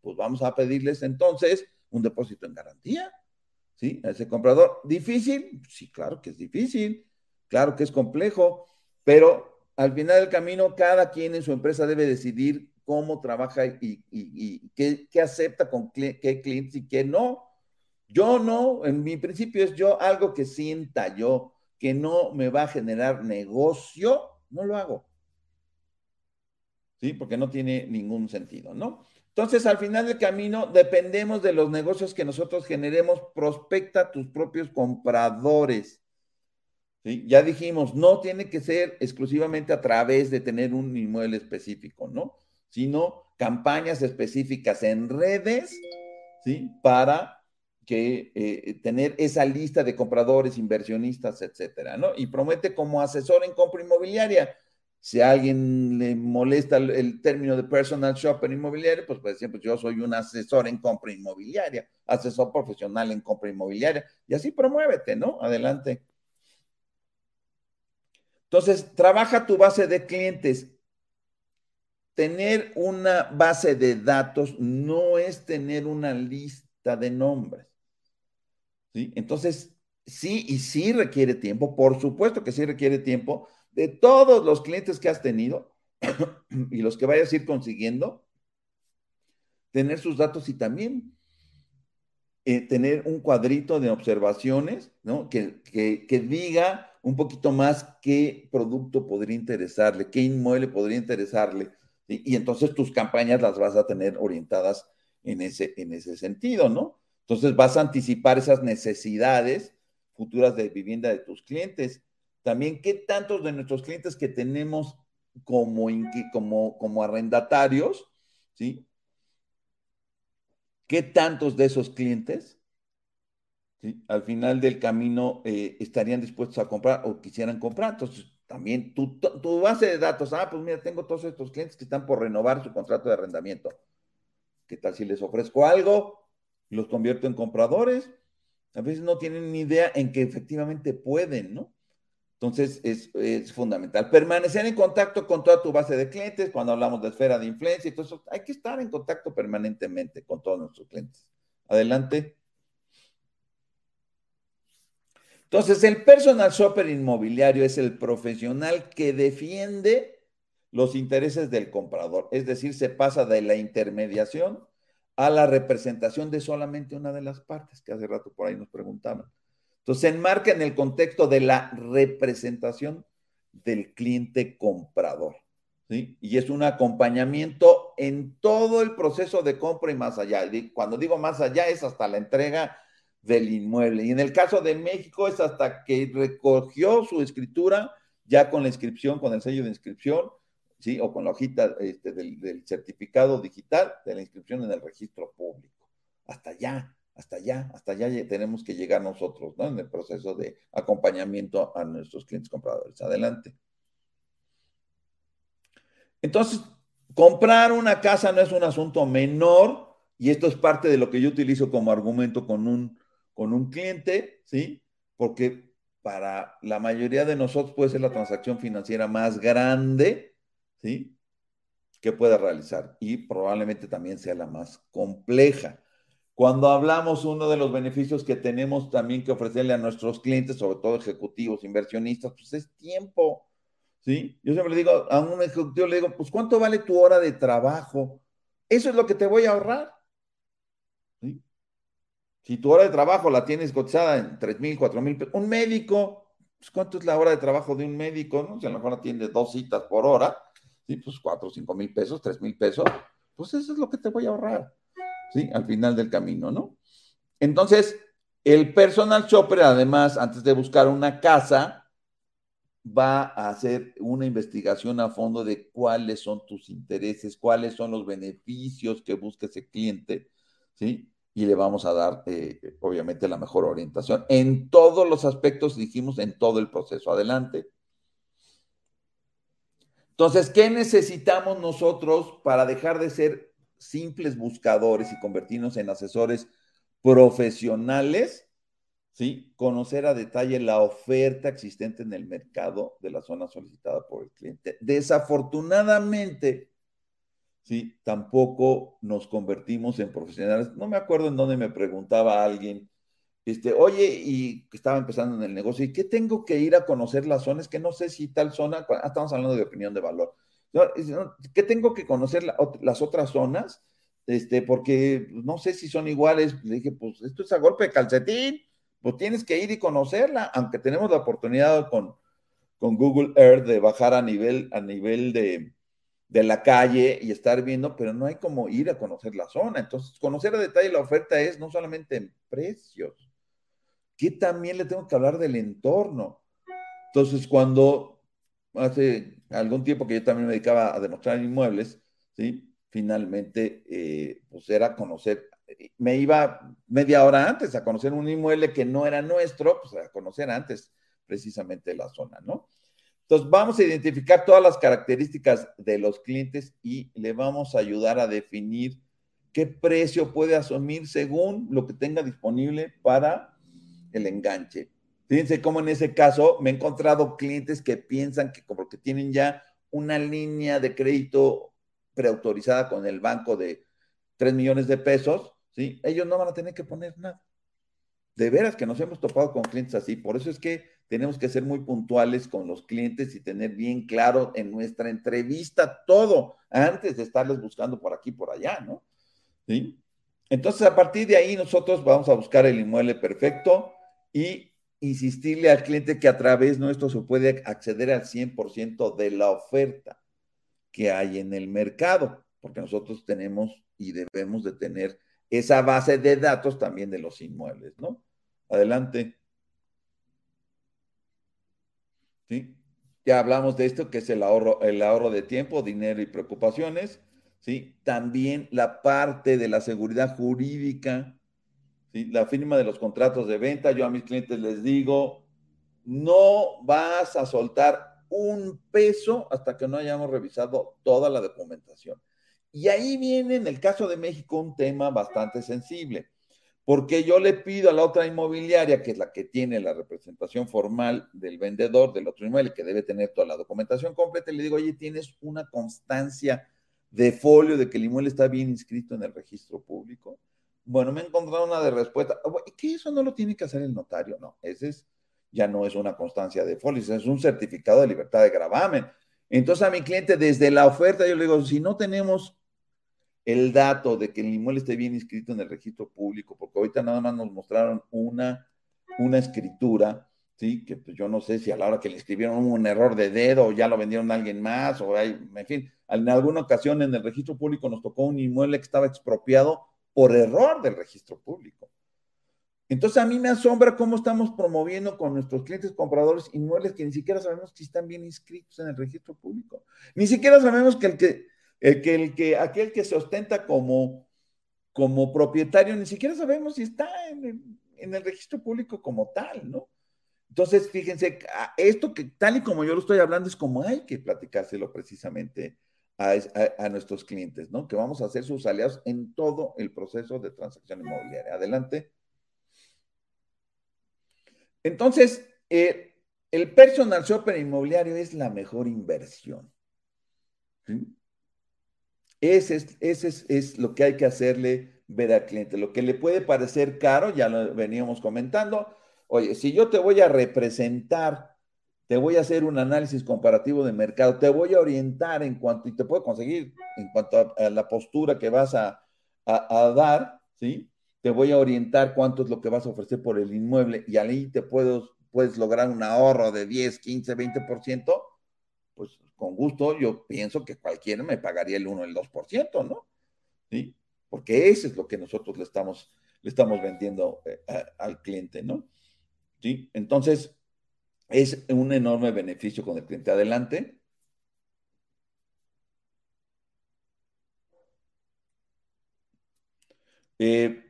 Pues vamos a pedirles entonces un depósito en garantía ¿sí? A ese comprador. ¿Difícil? Sí, claro que es difícil, claro que es complejo, pero al final del camino cada quien en su empresa debe decidir cómo trabaja y, qué, acepta con qué clientes y qué no. Yo no, en mi principio es yo algo que sienta yo que no me va a generar negocio, no lo hago. ¿Sí? Porque no tiene ningún sentido, ¿no? Entonces, al final del camino, dependemos de los negocios que nosotros generemos. Prospecta tus propios compradores. ¿Sí? Ya dijimos, no tiene que ser exclusivamente a través de tener un inmueble específico, ¿no? Sino campañas específicas en redes, ¿sí? Para que eh, tener esa lista de compradores, inversionistas, etcétera, ¿no? Y promete como asesor en compra inmobiliaria si a alguien le molesta el, término de personal shopper inmobiliario, pues puede decir, pues yo soy un asesor en compra inmobiliaria, asesor profesional en compra inmobiliaria, y así promuévete, ¿no? Adelante. Entonces, trabaja tu base de clientes. Tener una base de datos no es tener una lista de nombres. ¿sí? Entonces, sí y sí requiere tiempo, por supuesto que sí requiere tiempo, de todos los clientes que has tenido y los que vayas a ir consiguiendo, tener sus datos y también eh, tener un cuadrito de observaciones, ¿no? Que, diga un poquito más qué producto podría interesarle, qué inmueble podría interesarle. Y entonces tus campañas las vas a tener orientadas en ese, en ese sentido, ¿no? Entonces vas a anticipar esas necesidades futuras de vivienda de tus clientes también, ¿qué tantos de nuestros clientes que tenemos como, como, como arrendatarios, ¿sí? ¿Qué tantos de esos clientes, al final del camino, eh, estarían dispuestos a comprar o quisieran comprar? Entonces, también tu, tu, base de datos, ah, pues mira, tengo todos estos clientes que están por renovar su contrato de arrendamiento. ¿Qué tal si les ofrezco algo? Los convierto en compradores. A veces no tienen ni idea en que efectivamente pueden, ¿no? Entonces, es, fundamental. Permanecer en contacto con toda tu base de clientes, cuando hablamos de esfera de influencia eso, hay que estar en contacto permanentemente con todos nuestros clientes. Adelante. Entonces, el personal shopper inmobiliario es el profesional que defiende los intereses del comprador, es decir, se pasa de la intermediación a la representación de solamente una de las partes, que hace rato por ahí nos preguntaban. Entonces se enmarca en el contexto de la representación del cliente comprador. ¿sí? Y es un acompañamiento en todo el proceso de compra y más allá. Cuando digo más allá es hasta la entrega del inmueble. Y en el caso de México es hasta que recogió su escritura ya con la inscripción, con el sello de inscripción, ¿sí? o con la hojita este, del, del certificado digital de la inscripción en el registro público. Hasta allá hasta allá, hasta allá tenemos que llegar nosotros, ¿no? En el proceso de acompañamiento a nuestros clientes compradores. Adelante. Entonces, comprar una casa no es un asunto menor y esto es parte de lo que yo utilizo como argumento con un, con un cliente, ¿sí? Porque para la mayoría de nosotros puede ser la transacción financiera más grande, ¿sí? Que pueda realizar y probablemente también sea la más compleja. Cuando hablamos, uno de los beneficios que tenemos también que ofrecerle a nuestros clientes, sobre todo ejecutivos, inversionistas, pues es tiempo. ¿sí? Yo siempre le digo a un ejecutivo, le digo, pues ¿cuánto vale tu hora de trabajo? Eso es lo que te voy a ahorrar. Si tu hora de trabajo la tienes cotizada en 3 mil, 4 mil pesos, un médico, pues ¿cuánto es la hora de trabajo de un médico? ¿no? Si a lo mejor atiende dos citas por hora, ¿sí? pues 4 o 5 mil pesos, 3 mil pesos, pues eso es lo que te voy a ahorrar. ¿Sí? Al final del camino, ¿no? Entonces, el personal shopper, además, antes de buscar una casa, va a hacer una investigación a fondo de cuáles son tus intereses, cuáles son los beneficios que busca ese cliente, ¿sí? Y le vamos a dar, eh, obviamente, la mejor orientación en todos los aspectos, dijimos, en todo el proceso. Adelante. Entonces, ¿qué necesitamos nosotros para dejar de ser simples buscadores y convertirnos en asesores profesionales? ¿Sí? Conocer a detalle la oferta existente en el mercado de la zona solicitada por el cliente. Desafortunadamente, ¿sí? Tampoco nos convertimos en profesionales. No me acuerdo en dónde me preguntaba alguien, este, oye, y estaba empezando en el negocio, ¿y qué tengo que ir a conocer las zonas? Que no sé si tal zona, ah, estamos hablando de opinión de valor. ¿Qué tengo que conocer las otras zonas? Este, porque no sé si son iguales. Le dije, pues esto es a golpe de calcetín, pues tienes que ir y conocerla, aunque tenemos la oportunidad con, con Google Earth de bajar a nivel, a nivel de, de la calle y estar viendo, pero no hay como ir a conocer la zona. Entonces, conocer a detalle la oferta es no solamente en precios, que también le tengo que hablar del entorno. Entonces, cuando hace algún tiempo que yo también me dedicaba a demostrar inmuebles, ¿sí? Finalmente, eh, pues era conocer, me iba media hora antes a conocer un inmueble que no era nuestro, pues a conocer antes precisamente la zona, ¿no? Entonces, vamos a identificar todas las características de los clientes y le vamos a ayudar a definir qué precio puede asumir según lo que tenga disponible para el enganche. Fíjense cómo en ese caso me he encontrado clientes que piensan que como que tienen ya una línea de crédito preautorizada con el banco de 3 millones de pesos, ¿sí? Ellos no van a tener que poner nada. De veras que nos hemos topado con clientes así. Por eso es que tenemos que ser muy puntuales con los clientes y tener bien claro en nuestra entrevista todo antes de estarles buscando por aquí, por allá, ¿no? ¿Sí? Entonces, a partir de ahí, nosotros vamos a buscar el inmueble perfecto y insistirle al cliente que a través nuestro se puede acceder al 100% de la oferta que hay en el mercado, porque nosotros tenemos y debemos de tener esa base de datos también de los inmuebles, ¿no? Adelante. ¿Sí? Ya hablamos de esto, que es el ahorro, el ahorro de tiempo, dinero y preocupaciones, ¿sí? También la parte de la seguridad jurídica, la firma de los contratos de venta. Yo a mis clientes les digo, no vas a soltar un peso hasta que no hayamos revisado toda la documentación. Y ahí viene en el caso de México un tema bastante sensible, porque yo le pido a la otra inmobiliaria, que es la que tiene la representación formal del vendedor del otro inmueble, que debe tener toda la documentación completa, y le digo, oye, tienes una constancia de folio de que el inmueble está bien inscrito en el registro público. Bueno, me he encontrado una de respuesta. Ah, ¿Que eso no lo tiene que hacer el notario? No, ese es, ya no es una constancia de folios, es un certificado de libertad de gravamen. Entonces a mi cliente desde la oferta yo le digo, si no tenemos el dato de que el inmueble esté bien inscrito en el registro público, porque ahorita nada más nos mostraron una, una escritura, ¿sí? Que pues yo no sé si a la hora que le escribieron un error de dedo o ya lo vendieron a alguien más, o hay, en fin, en alguna ocasión en el registro público nos tocó un inmueble que estaba expropiado por error del registro público. Entonces a mí me asombra cómo estamos promoviendo con nuestros clientes compradores inmuebles que ni siquiera sabemos si están bien inscritos en el registro público. Ni siquiera sabemos que el que, el que, el que aquel que se ostenta como, como propietario, ni siquiera sabemos si está en el, en el registro público como tal, ¿no? Entonces, fíjense, esto que tal y como yo lo estoy hablando es como hay que platicárselo precisamente a, nuestros clientes, ¿no? Que vamos a ser sus aliados en todo el proceso de transacción inmobiliaria. Adelante. Entonces, eh, el personal shopper inmobiliario es la mejor inversión. Ese, es, ese es, lo que hay que hacerle ver al cliente. Lo que le puede parecer caro, ya lo veníamos comentando. Oye, si yo te voy a representar te voy a hacer un análisis comparativo de mercado, te voy a orientar en cuanto, y te puedo conseguir en cuanto a, la postura que vas a, dar, ¿sí? Te voy a orientar cuánto es lo que vas a ofrecer por el inmueble y ahí te puedo, puedes lograr un ahorro de 10, 15, 20%, pues con gusto yo pienso que cualquiera me pagaría el 1, el 2%, ¿no? ¿Sí? Porque eso es lo que nosotros le estamos, le estamos vendiendo eh, al cliente, ¿no? ¿Sí? Entonces, es un enorme beneficio con el cliente. Adelante. Eh,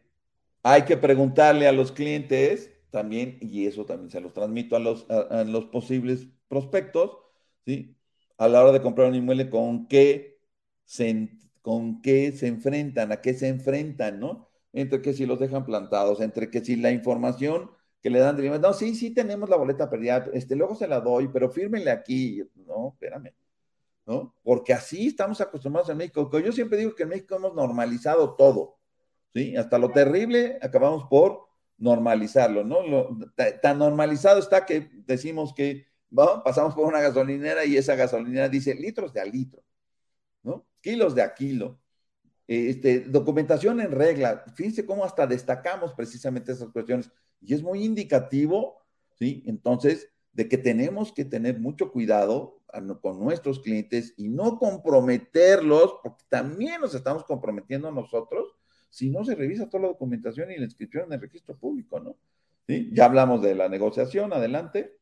hay que preguntarle a los clientes también, y eso también se los transmito a los, a, los posibles prospectos, ¿sí? A la hora de comprar un inmueble, ¿con qué, se, ¿con qué se enfrentan? ¿A qué se enfrentan, no? Entre que si los dejan plantados, entre que si la información que le dan de no, sí, sí tenemos la boleta perdida, este, luego se la doy, pero fírmenle aquí, no, espérame, ¿no? Porque así estamos acostumbrados en México, yo siempre digo que en México hemos normalizado todo, ¿sí? Hasta lo terrible acabamos por normalizarlo, ¿no? tan normalizado está que decimos que pasamos por una gasolinera y esa gasolinera dice litros de a litro, ¿no? Kilos de a kilo. Este, documentación en regla. Fíjense cómo hasta destacamos precisamente esas cuestiones. Y es muy indicativo, ¿sí? Entonces, de que tenemos que tener mucho cuidado con nuestros clientes y no comprometerlos, porque también nos estamos comprometiendo nosotros si no se revisa toda la documentación y la inscripción en el registro público, ¿no? ¿Sí? Ya hablamos de la negociación, adelante.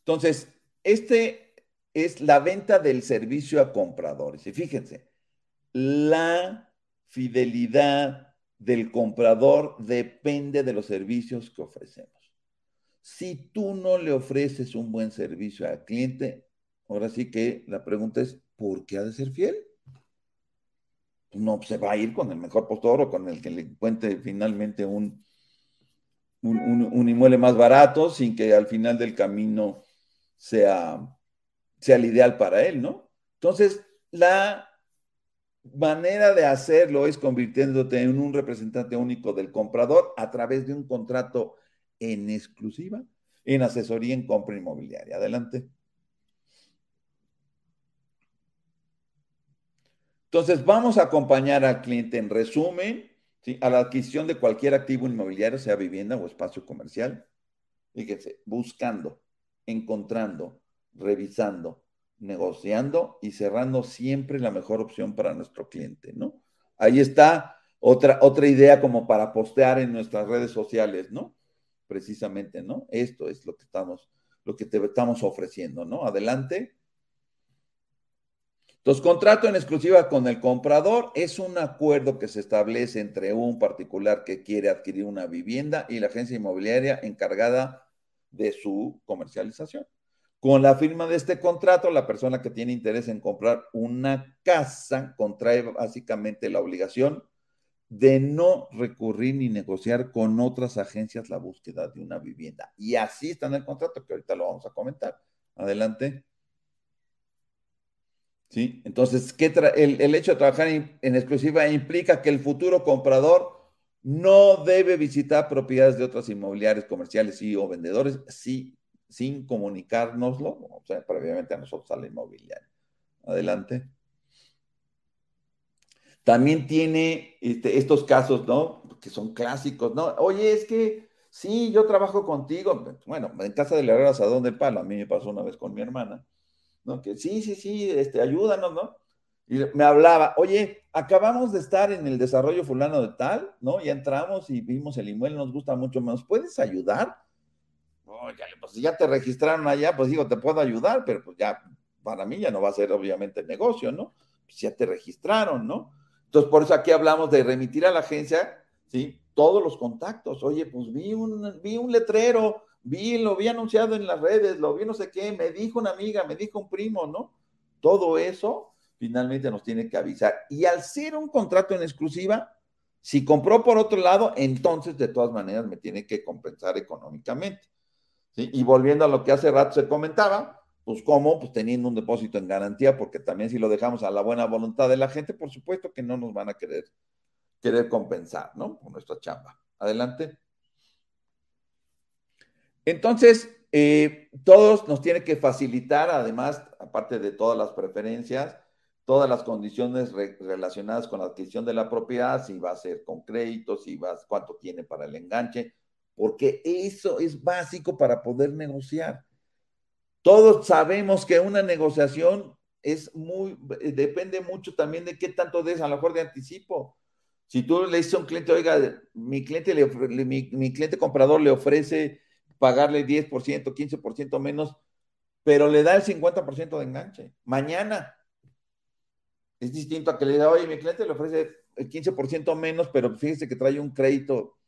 Entonces, este es la venta del servicio a compradores. Y fíjense, la fidelidad del comprador depende de los servicios que ofrecemos. Si tú no le ofreces un buen servicio al cliente, ahora sí que la pregunta es, ¿por qué ha de ser fiel? No se va a ir con el mejor postor o con el que le encuentre finalmente un, un, inmueble más barato sin que al final del camino sea, sea el ideal para él, ¿no? Entonces, la manera de hacerlo es convirtiéndote en un representante único del comprador a través de un contrato en exclusiva en asesoría en compra inmobiliaria. Adelante. Entonces, vamos a acompañar al cliente en resumen a la adquisición de cualquier activo inmobiliario, sea vivienda o espacio comercial. Fíjense, buscando, encontrando, revisando, negociando y cerrando siempre la mejor opción para nuestro cliente, ¿no? Ahí está otra, otra idea como para postear en nuestras redes sociales, ¿no? Precisamente, ¿no? Esto es lo que estamos, lo que te estamos ofreciendo, ¿no? Adelante. Entonces, contrato en exclusiva con el comprador es un acuerdo que se establece entre un particular que quiere adquirir una vivienda y la agencia inmobiliaria encargada de su comercialización. Con la firma de este contrato, la persona que tiene interés en comprar una casa contrae básicamente la obligación de no recurrir ni negociar con otras agencias la búsqueda de una vivienda. Y así está en el contrato, que ahorita lo vamos a comentar. Adelante. ¿sí? Entonces, ¿qué el, hecho de trabajar en, exclusiva implica que el futuro comprador no debe visitar propiedades de otras inmobiliarias comerciales y o vendedores sí, sin comunicárnoslo, o sea, previamente a nosotros a la inmobiliaria. Adelante. También tiene este, estos casos, ¿no? Que son clásicos, ¿no? Oye, es que sí, yo trabajo contigo. Bueno, en casa de la Asadón de Palo, a mí me pasó una vez con mi hermana ¿no? Que sí, sí, sí, este, ayúdanos, ¿no? Y me hablaba, oye, acabamos de estar en el desarrollo fulano de tal, ¿no? Ya entramos y vimos el inmueble, nos gusta mucho, ¿nos puedes ayudar? Oye, pues si ya te registraron allá, pues digo, te puedo ayudar, pero pues ya, para mí ya no va a ser obviamente negocio, ¿no? Pues ya te registraron, ¿no? Entonces, por eso aquí hablamos de remitir a la agencia, ¿sí? Todos los contactos. Oye, pues vi un, vi un letrero, vi, lo vi anunciado en las redes, lo vi no sé qué, me dijo una amiga, me dijo un primo, ¿no? Todo eso finalmente nos tiene que avisar. Y al ser un contrato en exclusiva, si compró por otro lado, entonces de todas maneras me tiene que compensar económicamente. Y volviendo a lo que hace rato se comentaba, pues cómo, pues teniendo un depósito en garantía, porque también si lo dejamos a la buena voluntad de la gente, por supuesto que no nos van a querer, querer compensar, ¿no? Con nuestra chamba. Adelante. Entonces, eh, todos nos tiene que facilitar, además, aparte de todas las preferencias, todas las condiciones relacionadas con la adquisición de la propiedad, si va a ser con crédito, si va, cuánto tiene para el enganche, porque eso es básico para poder negociar. Todos sabemos que una negociación es muy, depende mucho también de qué tanto des a lo mejor de anticipo. Si tú le dices a un cliente, oiga, mi cliente, le, mi, cliente comprador le ofrece pagarle 10%, 15% menos, pero le da el 50% de enganche. Mañana es distinto a que le diga, oye, mi cliente le ofrece el 15% menos, pero fíjese que trae un crédito,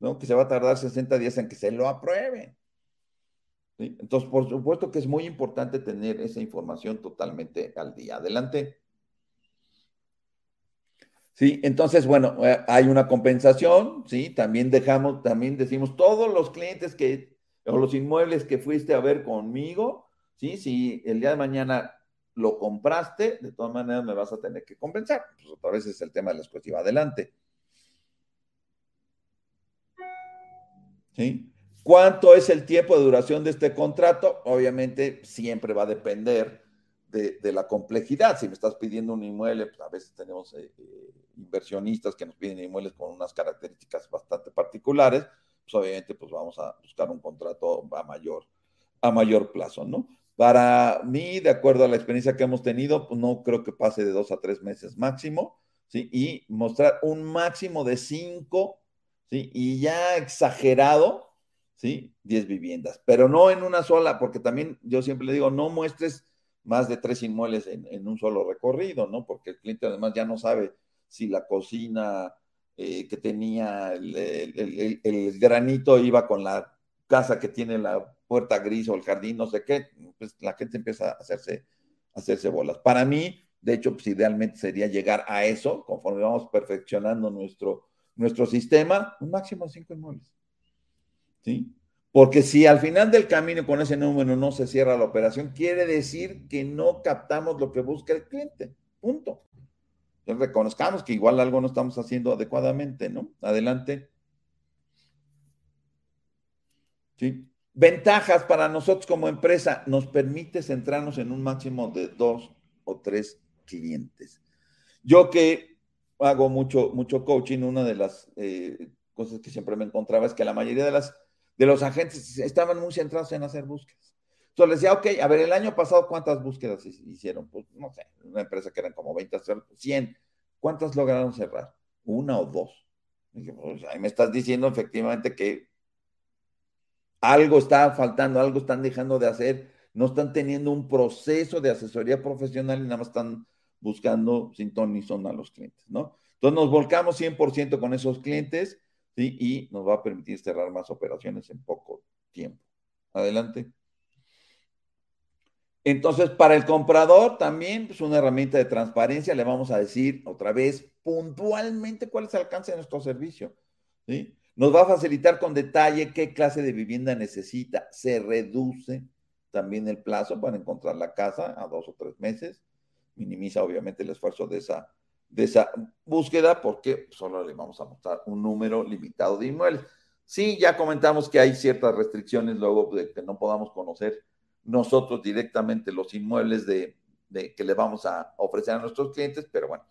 ¿no? Que se va a tardar 60 días en que se lo apruebe. Entonces, por supuesto que es muy importante tener esa información totalmente al día. Adelante. Sí, entonces, bueno, eh, hay una compensación, ¿sí? También dejamos, también decimos, todos los clientes que, o los inmuebles que fuiste a ver conmigo, ¿sí? Si el día de mañana lo compraste, de todas maneras me vas a tener que compensar. Pues otra vez es el tema de la exclusiva. Adelante. ¿Cuánto es el tiempo de duración de este contrato? Obviamente siempre va a depender de, la complejidad. Si me estás pidiendo un inmueble, pues a veces tenemos eh, eh, inversionistas que nos piden inmuebles con unas características bastante particulares, pues obviamente pues vamos a buscar un contrato a mayor, a mayor plazo, ¿no? Para mí, de acuerdo a la experiencia que hemos tenido, pues no creo que pase de dos a tres meses máximo, ¿sí? Y mostrar un máximo de cinco, ¿sí? Y ya exagerado, ¿sí? Diez viviendas, pero no en una sola, porque también yo siempre le digo, no muestres más de tres inmuebles en, un solo recorrido, ¿no? Porque el cliente además ya no sabe si la cocina eh, que tenía el, granito iba con la casa que tiene la puerta gris o el jardín, no sé qué, pues la gente empieza a hacerse, hacerse bolas. Para mí, de hecho, pues idealmente sería llegar a eso, conforme vamos perfeccionando nuestro, nuestro sistema, un máximo de cinco inmuebles. ¿Sí? Porque si al final del camino con ese número no se cierra la operación, quiere decir que no captamos lo que busca el cliente. Punto. Entonces reconozcamos que igual algo no estamos haciendo adecuadamente, ¿no? Adelante. ¿Sí? Ventajas para nosotros como empresa, nos permite centrarnos en un máximo de dos o tres clientes. Yo que hago mucho, mucho coaching, una de las eh, cosas que siempre me encontraba es que la mayoría de, las, de los agentes estaban muy centrados en hacer búsquedas. Entonces les decía, ok, a ver, el año pasado, ¿cuántas búsquedas hicieron? Pues no sé, una empresa que eran como 20, 100. ¿Cuántas lograron cerrar? Una o dos. dije, pues ahí me estás diciendo efectivamente que algo está faltando, algo están dejando de hacer, no están teniendo un proceso de asesoría profesional y nada más están buscando sin a los clientes, ¿no? Entonces nos volcamos 100% con esos clientes ¿sí? y nos va a permitir cerrar más operaciones en poco tiempo. Adelante. Entonces, para el comprador también es pues, una herramienta de transparencia. Le vamos a decir otra vez puntualmente cuál es el alcance de nuestro servicio. ¿sí? Nos va a facilitar con detalle qué clase de vivienda necesita. Se reduce también el plazo para encontrar la casa a dos o tres meses. Minimiza obviamente el esfuerzo de esa, de esa búsqueda porque solo le vamos a mostrar un número limitado de inmuebles. Sí, ya comentamos que hay ciertas restricciones luego de que no podamos conocer nosotros directamente los inmuebles de, que le vamos a ofrecer a nuestros clientes, pero bueno,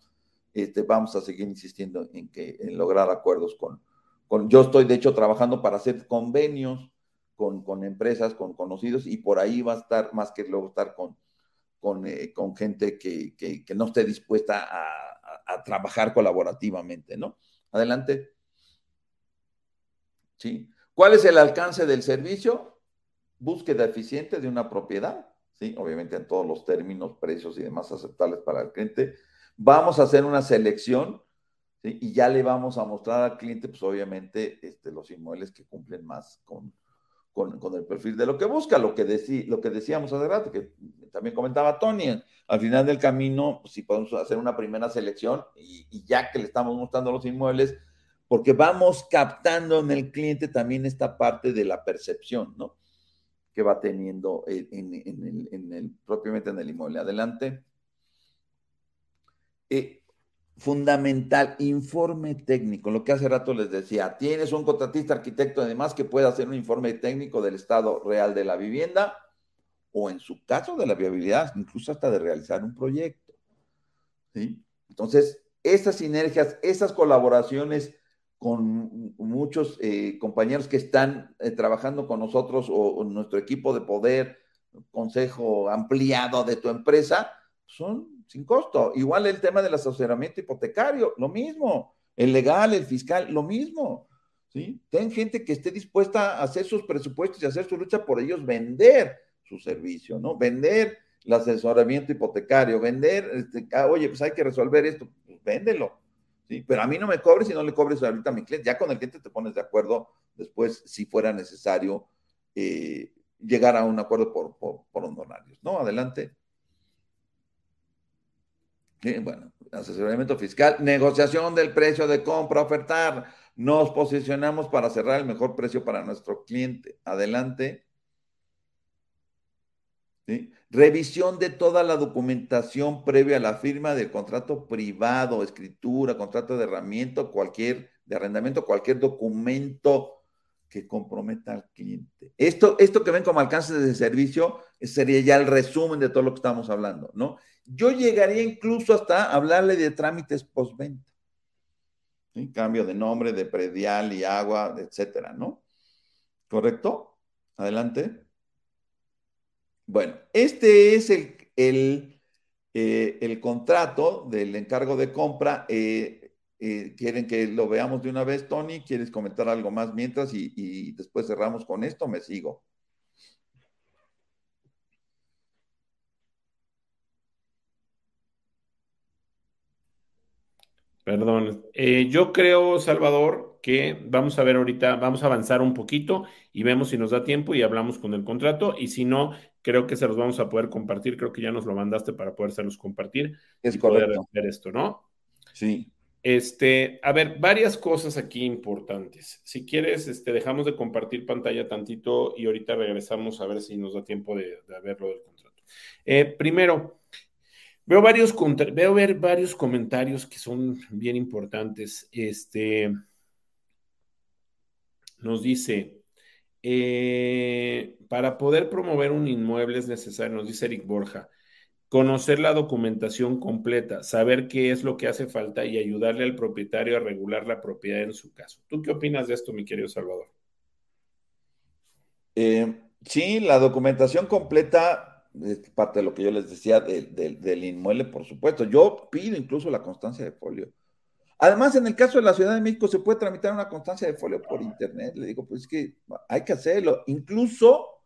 este, vamos a seguir insistiendo en que en lograr acuerdos con, yo estoy, de hecho, trabajando para hacer convenios con, empresas, con conocidos, y por ahí va a estar, más que luego estar con, con, eh, gente que, no esté dispuesta a, a, trabajar colaborativamente, ¿no? Adelante. Sí. ¿Cuál es el alcance del servicio? Búsqueda eficiente de una propiedad, ¿sí? Obviamente en todos los términos, precios y demás aceptables para el cliente. Vamos a hacer una selección y ya le vamos a mostrar al cliente, pues obviamente, este, los inmuebles que cumplen más con, con, el perfil de lo que busca, lo que, lo que decíamos hace rato, que también comentaba Tony, al final del camino, si podemos hacer una primera selección y, ya que le estamos mostrando los inmuebles, porque vamos captando en el cliente también esta parte de la percepción, ¿no? Que va teniendo en, el, propiamente en el inmueble. Adelante. Eh, fundamental, informe técnico, lo que hace rato les decía, tienes un contratista arquitecto además que puede hacer un informe técnico del estado real de la vivienda o en su caso de la viabilidad, incluso hasta de realizar un proyecto. ¿sí? Entonces, esas sinergias, esas colaboraciones con muchos eh, compañeros que están eh, trabajando con nosotros o, nuestro equipo de poder, consejo ampliado de tu empresa, son sin costo. Igual el tema del asesoramiento hipotecario, lo mismo. El legal, el fiscal, lo mismo. ¿sí? Ten gente que esté dispuesta a hacer sus presupuestos y hacer su lucha por ellos, vender su servicio, ¿no? Vender el asesoramiento hipotecario, vender, este, ah, oye, pues hay que resolver esto, pues véndelo. ¿sí? Pero a mí no me cobres y no le cobres ahorita a mi cliente. Ya con el cliente te pones de acuerdo después, si fuera necesario, eh, llegar a un acuerdo por, por, por honorarios. ¿No? Adelante. Bueno, asesoramiento fiscal, negociación del precio de compra, ofertar. Nos posicionamos para cerrar el mejor precio para nuestro cliente. Adelante. Revisión de toda la documentación previa a la firma del contrato privado, escritura, contrato de herramienta, cualquier, de arrendamiento, cualquier documento que comprometa al cliente. Esto, esto que ven como alcance de servicio sería ya el resumen de todo lo que estamos hablando, ¿no? Yo llegaría incluso hasta hablarle de trámites postventa. ¿sí? Cambio de nombre, de predial y agua, etcétera, ¿no? ¿Correcto? Adelante. Bueno, este es el, el, eh, contrato del encargo de compra. Eh, eh, ¿Quieren que lo veamos de una vez, Tony? ¿Quieres comentar algo más mientras y, y después cerramos con esto? Me sigo. Perdón. yo creo, Salvador, que vamos a ver ahorita, vamos a avanzar un poquito y vemos si nos da tiempo y hablamos con el contrato. Y si no, creo que se los vamos a poder compartir. Creo que ya nos lo mandaste para podérselos compartir. Es y correcto. poder ver esto, ¿no? Sí. Este, a ver, varias cosas aquí importantes. Si quieres, este, dejamos de compartir pantalla tantito y ahorita regresamos a ver si nos da tiempo de, de verlo del contrato. Eh, primero, veo varios, veo ver varios comentarios que son bien importantes. Este, nos dice, eh, para poder promover un inmueble es necesario, nos dice Eric Borja, conocer la documentación completa, saber qué es lo que hace falta y ayudarle al propietario a regular la propiedad en su caso. ¿Tú qué opinas de esto, mi querido Salvador? Eh, sí, la documentación completa es parte de lo que yo les decía del inmueble, por supuesto. Yo pido incluso la constancia de folio. Además, en el caso de la Ciudad de México se puede tramitar una constancia de folio por internet. Le digo, pues es que hay que hacerlo. Incluso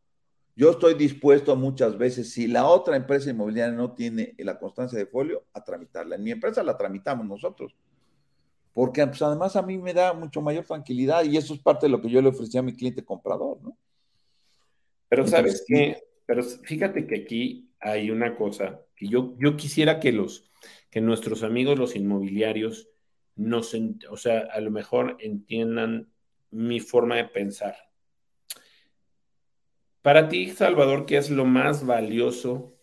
yo estoy dispuesto muchas veces, si la otra empresa inmobiliaria no tiene la constancia de folio, a tramitarla. En mi empresa la tramitamos nosotros. Porque pues, además a mí me da mucho mayor tranquilidad y eso es parte de lo que yo le ofrecí a mi cliente comprador, ¿no? Pero sabes qué, pero fíjate que aquí hay una cosa que yo, yo quisiera que los, que nuestros amigos los inmobiliarios nos, o sea, a lo mejor entiendan mi forma de pensar. Para ti, Salvador, ¿qué es lo más valioso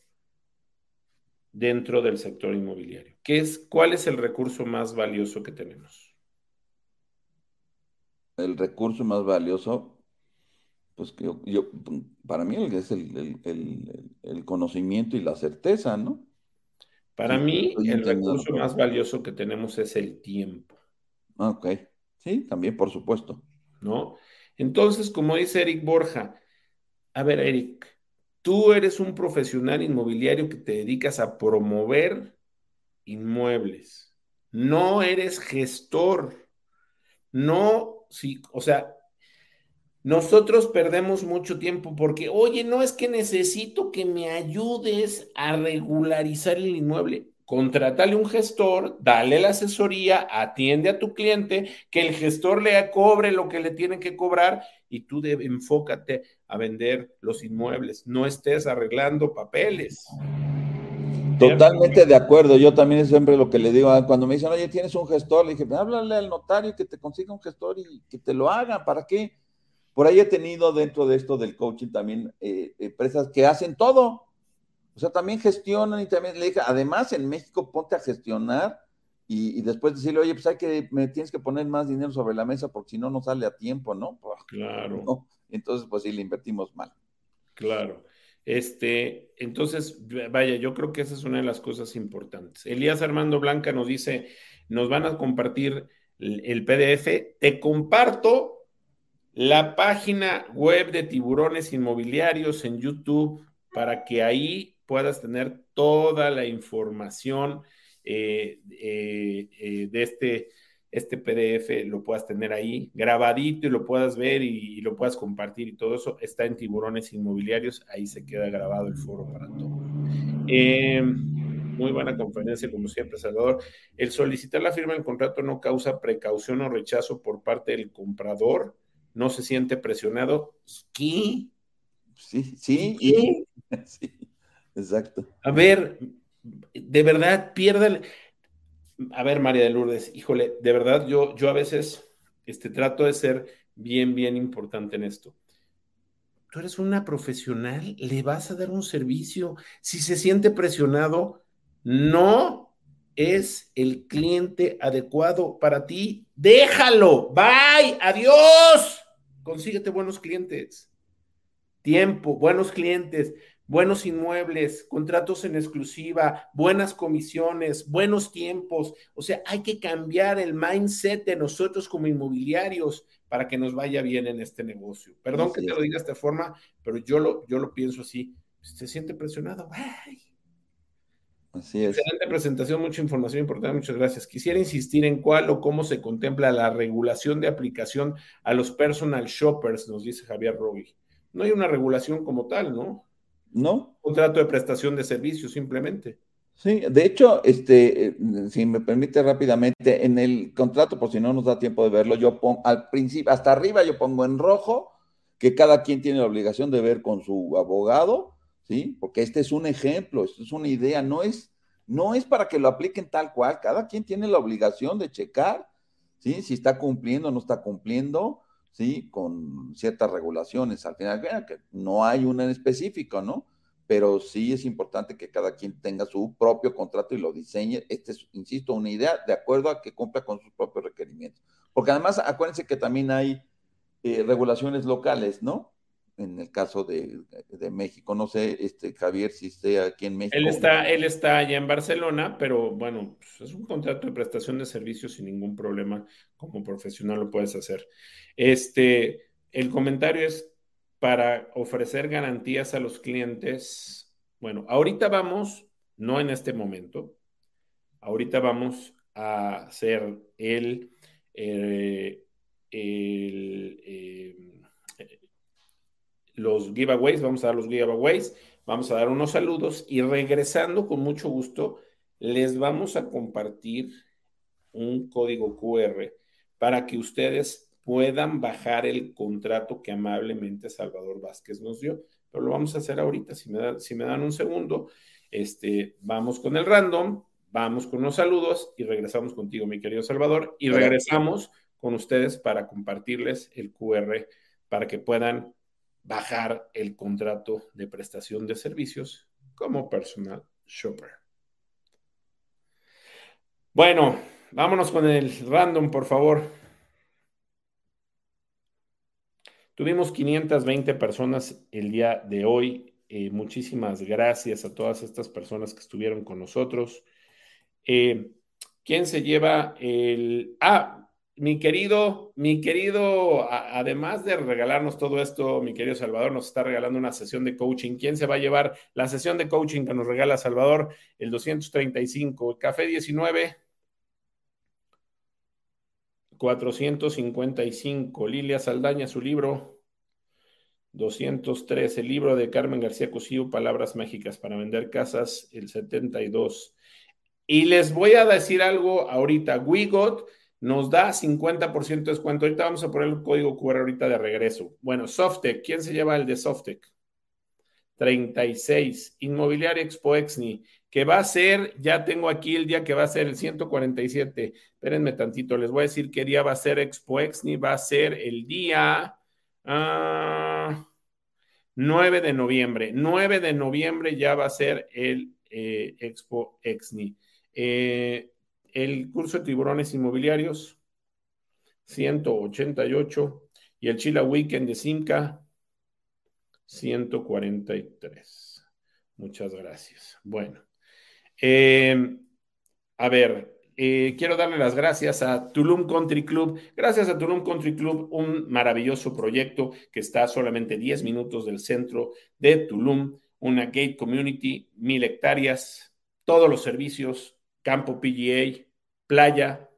dentro del sector inmobiliario? ¿Qué es, ¿Cuál es el recurso más valioso que tenemos? El recurso más valioso, pues yo, yo para mí es el, el, conocimiento y la certeza, ¿no? Para mí, el recurso más valioso que tenemos es el tiempo. Ah, ok. Sí, también, por supuesto. ¿No? Entonces, como dice Eric Borja, a ver, Eric, tú eres un profesional inmobiliario que te dedicas a promover inmuebles. No eres gestor. No, sí, o sea, nosotros perdemos mucho tiempo porque, oye, no es que necesito que me ayudes a regularizar el inmueble. Contrátale un gestor, dale la asesoría, atiende a tu cliente, que el gestor le cobre lo que le tiene que cobrar y tú enfócate a vender los inmuebles. No estés arreglando papeles. Totalmente de acuerdo. Yo también es siempre lo que le digo. Cuando me dicen, oye, tienes un gestor, le dije, háblale al notario que te consiga un gestor y que te lo haga. ¿Para qué? Por ahí he tenido dentro de esto del coaching también eh, empresas que hacen todo. O sea, también gestionan y también le dije, además en México ponte a gestionar y, después decirle, oye, pues hay que, me tienes que poner más dinero sobre la mesa porque si no, no sale a tiempo, ¿no? Pues, claro. Entonces, pues sí, le invertimos mal. Claro. Este, entonces, vaya, yo creo que esa es una de las cosas importantes. Elías Armando Blanca nos dice, nos van a compartir el PDF. Te comparto la página web de tiburones inmobiliarios en YouTube para que ahí puedas tener toda la información eh, eh, eh, de este este PDF lo puedas tener ahí grabadito y lo puedas ver y, lo puedas compartir y todo eso está en Tiburones Inmobiliarios, ahí se queda grabado el foro para todo. Muy buena conferencia, como siempre, Salvador. El solicitar la firma del contrato no causa precaución o rechazo por parte del comprador, no se siente presionado. ¿Qué? Sí, sí, ¿Qué? sí, exacto. A ver, de verdad, pierda a ver, María de Lourdes, híjole, de verdad yo, yo a veces este, trato de ser bien, bien importante en esto. Tú eres una profesional, le vas a dar un servicio. Si se siente presionado, no es el cliente adecuado para ti. Déjalo. Bye. Adiós. Consíguete buenos clientes. Tiempo, buenos clientes buenos inmuebles, contratos en exclusiva, buenas comisiones, buenos tiempos. O sea, hay que cambiar el mindset de nosotros como inmobiliarios para que nos vaya bien en este negocio. Perdón que te lo diga de esta forma, pero yo lo, yo lo pienso así. Se siente presionado. Así es. Excelente presentación, mucha información importante, muchas gracias. Quisiera insistir en cuál o cómo se contempla la regulación de aplicación a los personal shoppers, nos dice Javier Rogui. No hay una regulación como tal, ¿no? ¿No? Contrato de prestación de servicios, simplemente. Sí, de hecho, este, si me permite rápidamente, en el contrato, por si no nos da tiempo de verlo, yo pongo al principio, hasta arriba yo pongo en rojo que cada quien tiene la obligación de ver con su abogado, ¿sí? Porque este es un ejemplo, esto es una idea, no es, no es para que lo apliquen tal cual, cada quien tiene la obligación de checar, ¿sí? Si está cumpliendo o no está cumpliendo, ¿sí? Con ciertas regulaciones. Al final, que no hay una en específico, ¿no? Pero sí es importante que cada quien tenga su propio contrato y lo diseñe. Este es, insisto, una idea de acuerdo a que cumpla con sus propios requerimientos. Porque además, acuérdense que también hay eh, regulaciones locales, ¿no? En el caso de, México. No sé, este, Javier, si esté aquí en México. Él está, él está allá en Barcelona, pero bueno, pues, es un contrato de prestación de servicios sin ningún problema. Como profesional lo puedes hacer. Este, el comentario es para ofrecer garantías a los clientes. Bueno, ahorita vamos, no en este momento, ahorita vamos a hacer el, eh, el, eh, los giveaways, vamos a dar los giveaways, vamos a dar unos saludos y regresando con mucho gusto, les vamos a compartir un código QR para que ustedes puedan bajar el contrato que amablemente Salvador Vázquez nos dio. Pero lo vamos a hacer ahorita, si me, si me dan un segundo, este, vamos con el random, vamos con unos saludos y regresamos contigo, mi querido Salvador, y regresamos con ustedes para compartirles el QR para que puedan bajar el contrato de prestación de servicios como personal shopper. Bueno, vámonos con el random, por favor. Tuvimos 520 personas el día de hoy. Eh, muchísimas gracias a todas estas personas que estuvieron con nosotros. Eh, ¿Quién se lleva el... Ah, mi querido, mi querido, además de regalarnos todo esto, mi querido Salvador nos está regalando una sesión de coaching. ¿Quién se va a llevar la sesión de coaching que nos regala Salvador? El 235, Café 19, 455, Lilia Saldaña, su libro, 203, el libro de Carmen García Cosío, Palabras Mágicas para Vender Casas, el 72. Y les voy a decir algo ahorita, Wigot nos da 50% de descuento. Ahorita vamos a poner el código QR ahorita de regreso. Bueno, Softec, ¿quién se lleva el de Softec? 36. Inmobiliaria Expo Exni, que va a ser, ya tengo aquí el día que va a ser el 147. Espérenme tantito, les voy a decir qué día va a ser Expo Exni. Va a ser el día 9 ah, de noviembre. 9 de noviembre ya va a ser el eh, Expo Exni. Eh, el curso de tiburones inmobiliarios, 188, y el Chila Weekend de Simca, 143. Muchas gracias. Bueno, eh, a ver, eh, quiero darle las gracias a Tulum Country Club. Gracias a Tulum Country Club, un maravilloso proyecto que está solamente 10 minutos del centro de Tulum, una gate community, mil hectáreas, todos los servicios, campo PGA, playa,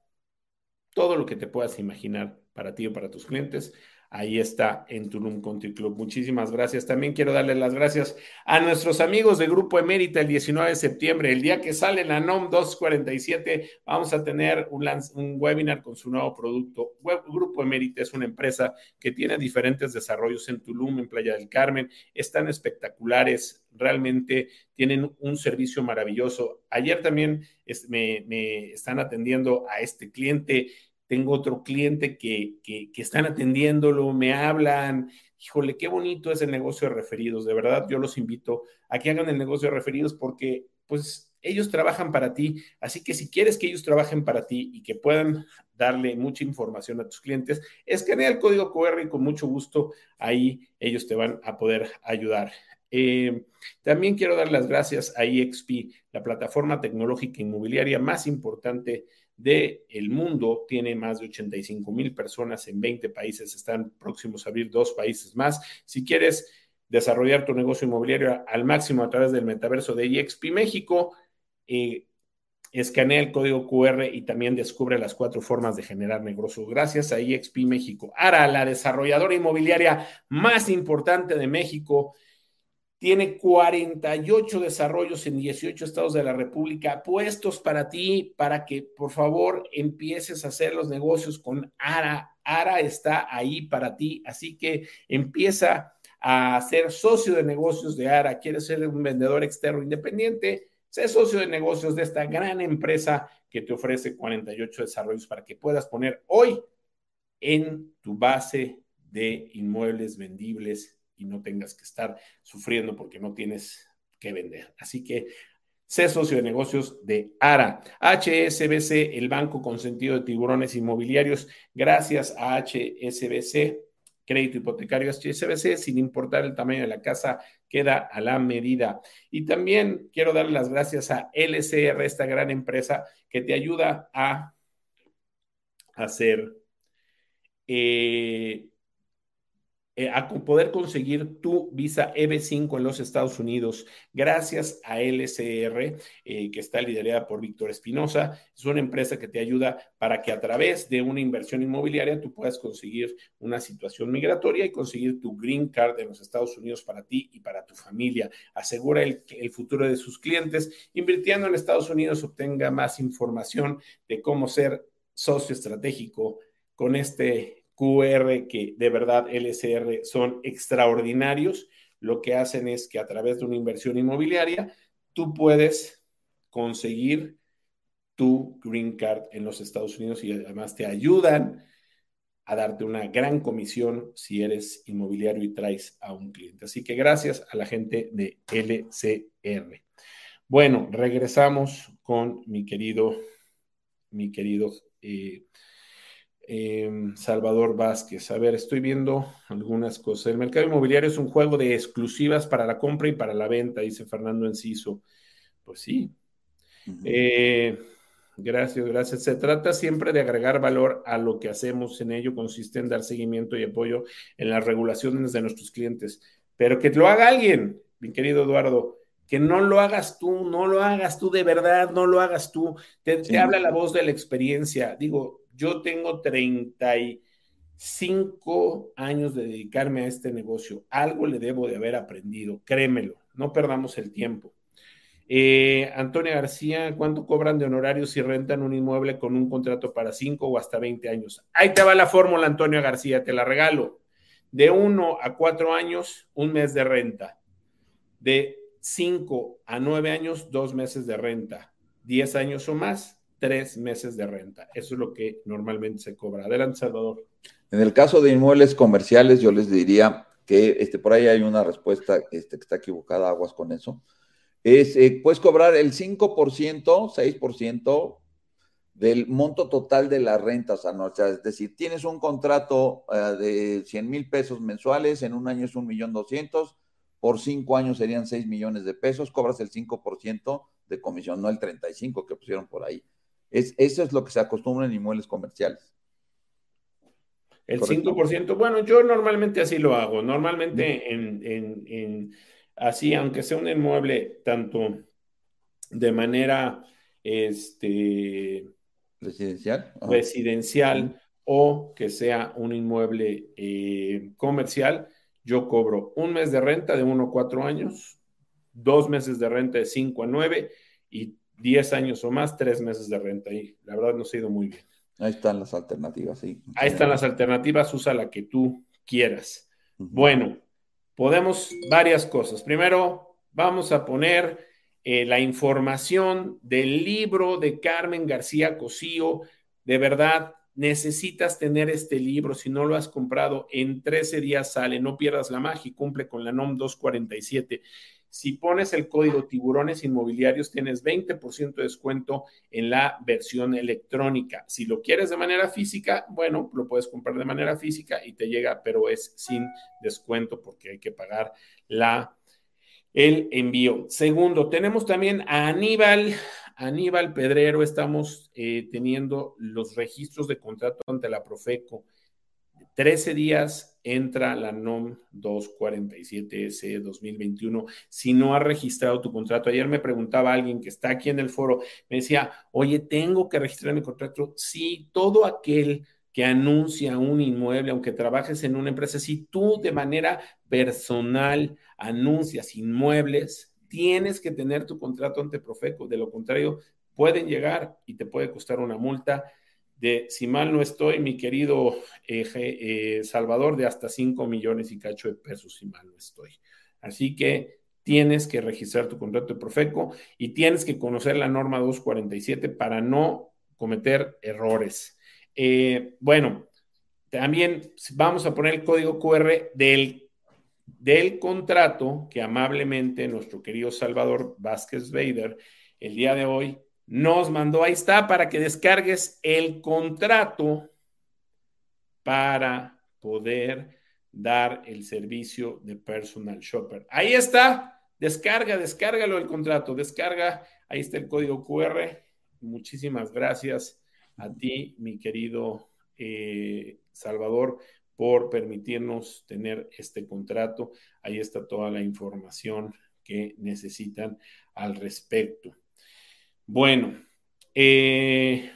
todo lo que te puedas imaginar para ti o para tus clientes ahí está en Tulum Country Club. Muchísimas gracias. También quiero darle las gracias a nuestros amigos de Grupo Emérita el 19 de septiembre, el día que sale la NOM 247, vamos a tener un, webinar con su nuevo producto. Grupo Emérita es una empresa que tiene diferentes desarrollos en Tulum, en Playa del Carmen, están espectaculares, realmente tienen un servicio maravilloso. Ayer también me están atendiendo a este cliente tengo otro cliente que, están atendiéndolo, me hablan, híjole, qué bonito es el negocio de referidos, de verdad yo los invito a que hagan el negocio de referidos porque pues ellos trabajan para ti, así que si quieres que ellos trabajen para ti y que puedan darle mucha información a tus clientes, escanea el código QR y con mucho gusto ahí ellos te van a poder ayudar. Eh, también quiero dar las gracias a EXP, la plataforma tecnológica inmobiliaria más importante del el mundo, tiene más de 85 mil personas en 20 países, están próximos a abrir dos países más. Si quieres desarrollar tu negocio inmobiliario al máximo a través del metaverso de EXP México, eh, escanea el código QR y también descubre las cuatro formas de generar negocios. Gracias a EXP México. Ara, la desarrolladora inmobiliaria más importante de México, tiene 48 desarrollos en 18 estados de la República puestos para ti, para que por favor empieces a hacer los negocios con ARA. ARA está ahí para ti, así que empieza a ser socio de negocios de ARA. ¿Quieres ser un vendedor externo independiente? Sé socio de negocios de esta gran empresa que te ofrece 48 desarrollos para que puedas poner hoy en tu base de inmuebles vendibles y no tengas que estar sufriendo porque no tienes que vender. Así que sé socio de negocios de ARA. HSBC, el banco con sentido de tiburones inmobiliarios. Gracias a HSBC, crédito hipotecario HSBC, sin importar el tamaño de la casa, queda a la medida. Y también quiero dar las gracias a LCR, esta gran empresa que te ayuda a hacer eh, eh, a poder conseguir tu visa EB5 en los Estados Unidos gracias a LCR, eh, que está liderada por Víctor Espinosa. Es una empresa que te ayuda para que a través de una inversión inmobiliaria tú puedas conseguir una situación migratoria y conseguir tu green card en los Estados Unidos para ti y para tu familia. Asegura el, el futuro de sus clientes. Invirtiendo en Estados Unidos obtenga más información de cómo ser socio estratégico con este QR que de verdad LSR son extraordinarios, lo que hacen es que a través de una inversión inmobiliaria tú puedes conseguir tu green card en los Estados Unidos y además te ayudan a darte una gran comisión si eres inmobiliario y traes a un cliente. Así que gracias a la gente de LCR. Bueno, regresamos con mi querido, mi querido eh, Em, Salvador Vázquez. A ver, estoy viendo algunas cosas. El mercado inmobiliario es un juego de exclusivas para la compra y para la venta, dice Fernando Enciso. Pues sí. Eh, gracias, gracias. Se trata siempre de agregar valor a lo que hacemos. En ello consiste en dar seguimiento y apoyo en las regulaciones de nuestros clientes. Pero que lo haga alguien, mi querido Eduardo que no lo hagas tú, no lo hagas tú de verdad, no lo hagas tú. Te, te, habla la voz de la experiencia. Digo, yo tengo 35 años de dedicarme a este negocio. Algo le debo de haber aprendido, créemelo, no perdamos el tiempo. Eh, Antonia García, ¿cuánto cobran de honorarios si rentan un inmueble con un contrato para 5 o hasta 20 años? Ahí te va la fórmula, Antonia García, te la regalo. De 1 a 4 años, un mes de renta. De 5 a 9 años, dos meses de renta. 10 años o más, tres meses de renta. Eso es lo que normalmente se cobra. Adelante, Salvador. En el caso de inmuebles comerciales, yo les diría que este, por ahí hay una respuesta este, que está equivocada, aguas con eso. Es, eh, puedes cobrar el 5%, 6% del monto total de las rentas anuales. es decir, tienes un contrato eh, de 100 mil pesos mensuales, en un año es un millón doscientos, por cinco años serían 6 millones de pesos, cobras el 5% de comisión, no el 35% que pusieron por ahí. Es, eso es lo que se acostumbra en inmuebles comerciales. El 5%, bueno, yo normalmente así lo hago. Normalmente en, así, aunque sea un inmueble tanto de manera este, residencial, residencial o que sea un inmueble eh, comercial, yo cobro un mes de renta de 1 a 4 años, dos meses de renta de 5 a 9 y 10 años o más, tres meses de renta. Y la verdad nos ha ido muy bien. Ahí están las alternativas, sí. Ahí están las alternativas, usa la que tú quieras. Bueno, podemos varias cosas. Primero, vamos a poner eh, la información del libro de Carmen García Cosío. De verdad, necesitas tener este libro. Si no lo has comprado, en 13 días sale. No pierdas la magia y cumple con la NOM 247. Si pones el código tiburones inmobiliarios, tienes 20% de descuento en la versión electrónica. Si lo quieres de manera física, bueno, lo puedes comprar de manera física y te llega, pero es sin descuento porque hay que pagar la el envío. Segundo, tenemos también a Aníbal, Aníbal Pedrero, estamos eh, teniendo los registros de contrato ante la Profeco. 13 días entra la NOM 247S 2021. Si no ha registrado tu contrato, ayer me preguntaba alguien que está aquí en el foro, me decía, oye, tengo que registrar mi contrato. Sí, todo aquel que anuncia un inmueble, aunque trabajes en una empresa, si tú de manera personal anuncias inmuebles, tienes que tener tu contrato ante Profeco. De lo contrario, pueden llegar y te puede costar una multa de, si mal no estoy, mi querido eh, eh, Salvador, de hasta 5 millones y cacho de pesos, si mal no estoy. Así que tienes que registrar tu contrato de Profeco y tienes que conocer la norma 247 para no cometer errores. Eh, bueno, también vamos a poner el código QR del, del contrato que amablemente nuestro querido Salvador Vázquez Bader el día de hoy nos mandó, ahí está, para que descargues el contrato para poder dar el servicio de personal shopper. Ahí está, descarga, descárgalo el contrato, descarga, ahí está el código QR. Muchísimas gracias a ti, mi querido eh, Salvador, por permitirnos tener este contrato. Ahí está toda la información que necesitan al respecto. Bueno, eh,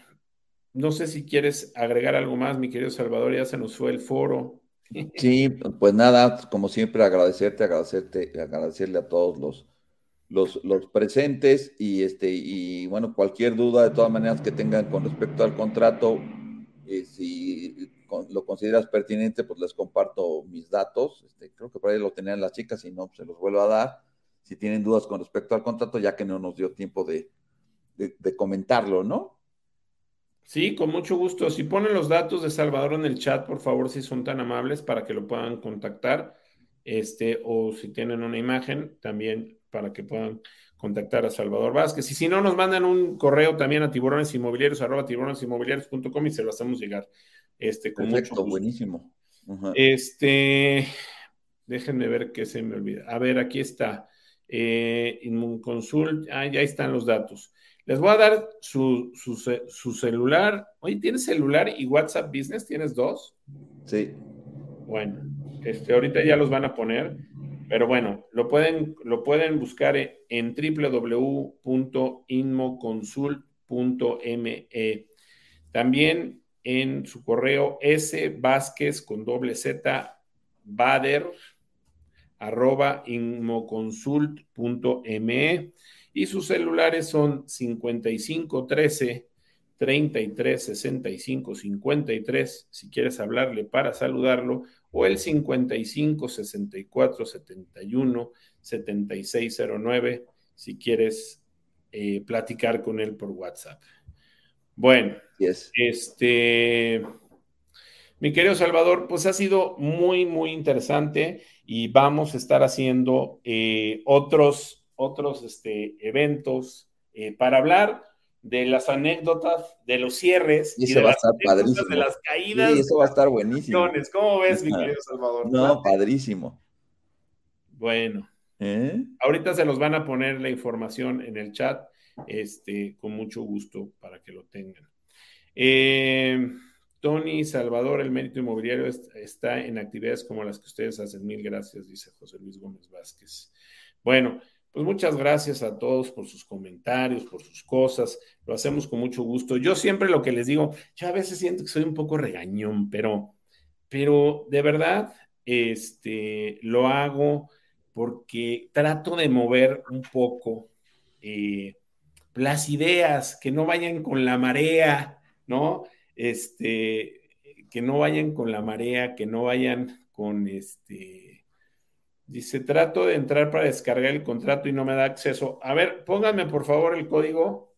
no sé si quieres agregar algo más, mi querido Salvador, ya se nos fue el foro. Sí, pues nada, como siempre, agradecerte, agradecerte, agradecerle a todos los, los, presentes y este, y bueno, cualquier duda de todas maneras que tengan con respecto al contrato, eh, si lo consideras pertinente, pues les comparto mis datos. Este, creo que por ahí lo tenían las chicas, si no, pues se los vuelvo a dar. Si tienen dudas con respecto al contrato, ya que no nos dio tiempo de, de, comentarlo, ¿no? Sí, con mucho gusto. Si ponen los datos de Salvador en el chat, por favor, si son tan amables para que lo puedan contactar, este, o si tienen una imagen, también para que puedan contactar a Salvador Vázquez. Y si no, nos mandan un correo también a tiburonesinmobiliarios, arroba tiburonesinmobiliarios.com y se lo hacemos llegar. Este, con Perfecto, buenísimo. Este, déjenme ver qué se me olvida. A ver, aquí está. Eh, Inmunconsult, ah, ya están los datos. Les voy a dar su, celular. Oye, ¿tienes celular y WhatsApp Business? ¿Tienes dos? Sí. Bueno, este, ahorita ya los van a poner, pero bueno, lo pueden, lo pueden buscar en www.inmoconsult.me. También en su correo S Vázquez con doble Z Bader arroba inmoconsult.me y sus celulares son 55 13 33 65 53 si quieres hablarle para saludarlo o el 55 64 71 76 09 si quieres eh, platicar con él por WhatsApp. Bueno, este, mi querido Salvador, pues ha sido muy, muy interesante y vamos a estar haciendo eh, otros otros este, eventos eh, para hablar de las anécdotas, de los cierres y, de, las de las caídas. Sí, eso va a estar buenísimo. ¿Cómo ves, mi querido Salvador? No, padrísimo. Bueno, ¿Eh? ahorita se los van a poner la información en el chat, este, con mucho gusto para que lo tengan. Eh, Tony Salvador, el mérito inmobiliario está en actividades como las que ustedes hacen. Mil gracias, dice José Luis Gómez Vázquez. Bueno, pues muchas gracias a todos por sus comentarios, por sus cosas. Lo hacemos con mucho gusto. Yo siempre lo que les digo, yo a veces siento que soy un poco regañón, pero, pero de verdad, este, lo hago porque trato de mover un poco eh, las ideas, que no vayan con la marea, ¿no? Este, que no vayan con la marea, que no vayan con este. Dice, trato de entrar para descargar el contrato y no me da acceso. A ver, pónganme por favor el código,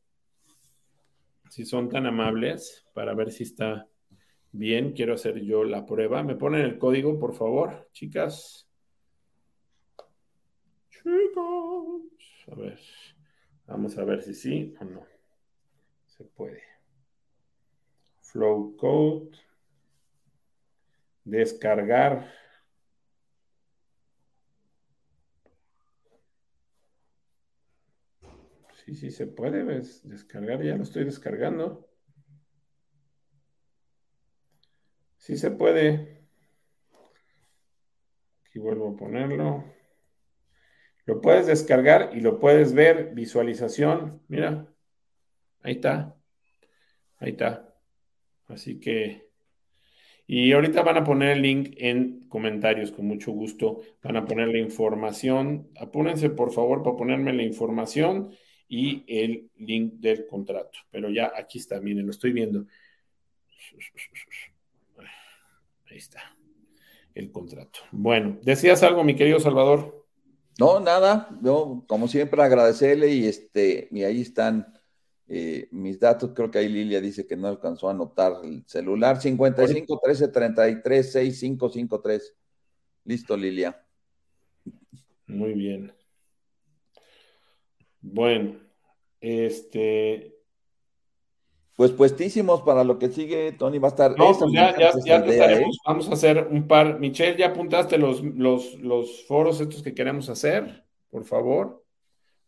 si son tan amables, para ver si está bien. Quiero hacer yo la prueba. ¿Me ponen el código, por favor, chicas? Chicos, a ver. Vamos a ver si sí o no. Se puede. Flow code. Descargar. Sí, sí se puede descargar. Ya lo estoy descargando. Sí se puede. Aquí vuelvo a ponerlo. Lo puedes descargar y lo puedes ver, visualización, mira, ahí está, ahí está. Así que, y ahorita van a poner el link en comentarios, con mucho gusto, van a poner la información, apúrense por favor para ponerme la información y el link del contrato. Pero ya aquí está, miren, lo estoy viendo. Ahí está, el contrato. Bueno, ¿decías algo, mi querido Salvador? No, nada, yo como siempre agradecerle y este, y ahí están eh, mis datos, creo que ahí Lilia dice que no alcanzó a anotar el celular, 55 13 33 6553. Listo, Lilia. Muy bien. Bueno, este, pues puestísimos para lo que sigue, Tony va a estar. No, pues ya, ya, ya estaremos. ¿eh? Vamos a hacer un par. Michelle, ¿ya apuntaste los, los, los foros estos que queremos hacer? Por favor.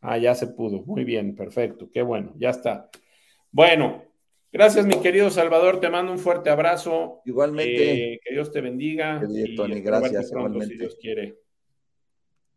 Ah, ya se pudo. Muy bien, perfecto. Qué bueno, ya está. Bueno, gracias, mi querido Salvador. Te mando un fuerte abrazo. Igualmente. Eh, que Dios te bendiga. Tony, gracias. igualmente. Si Dios quiere.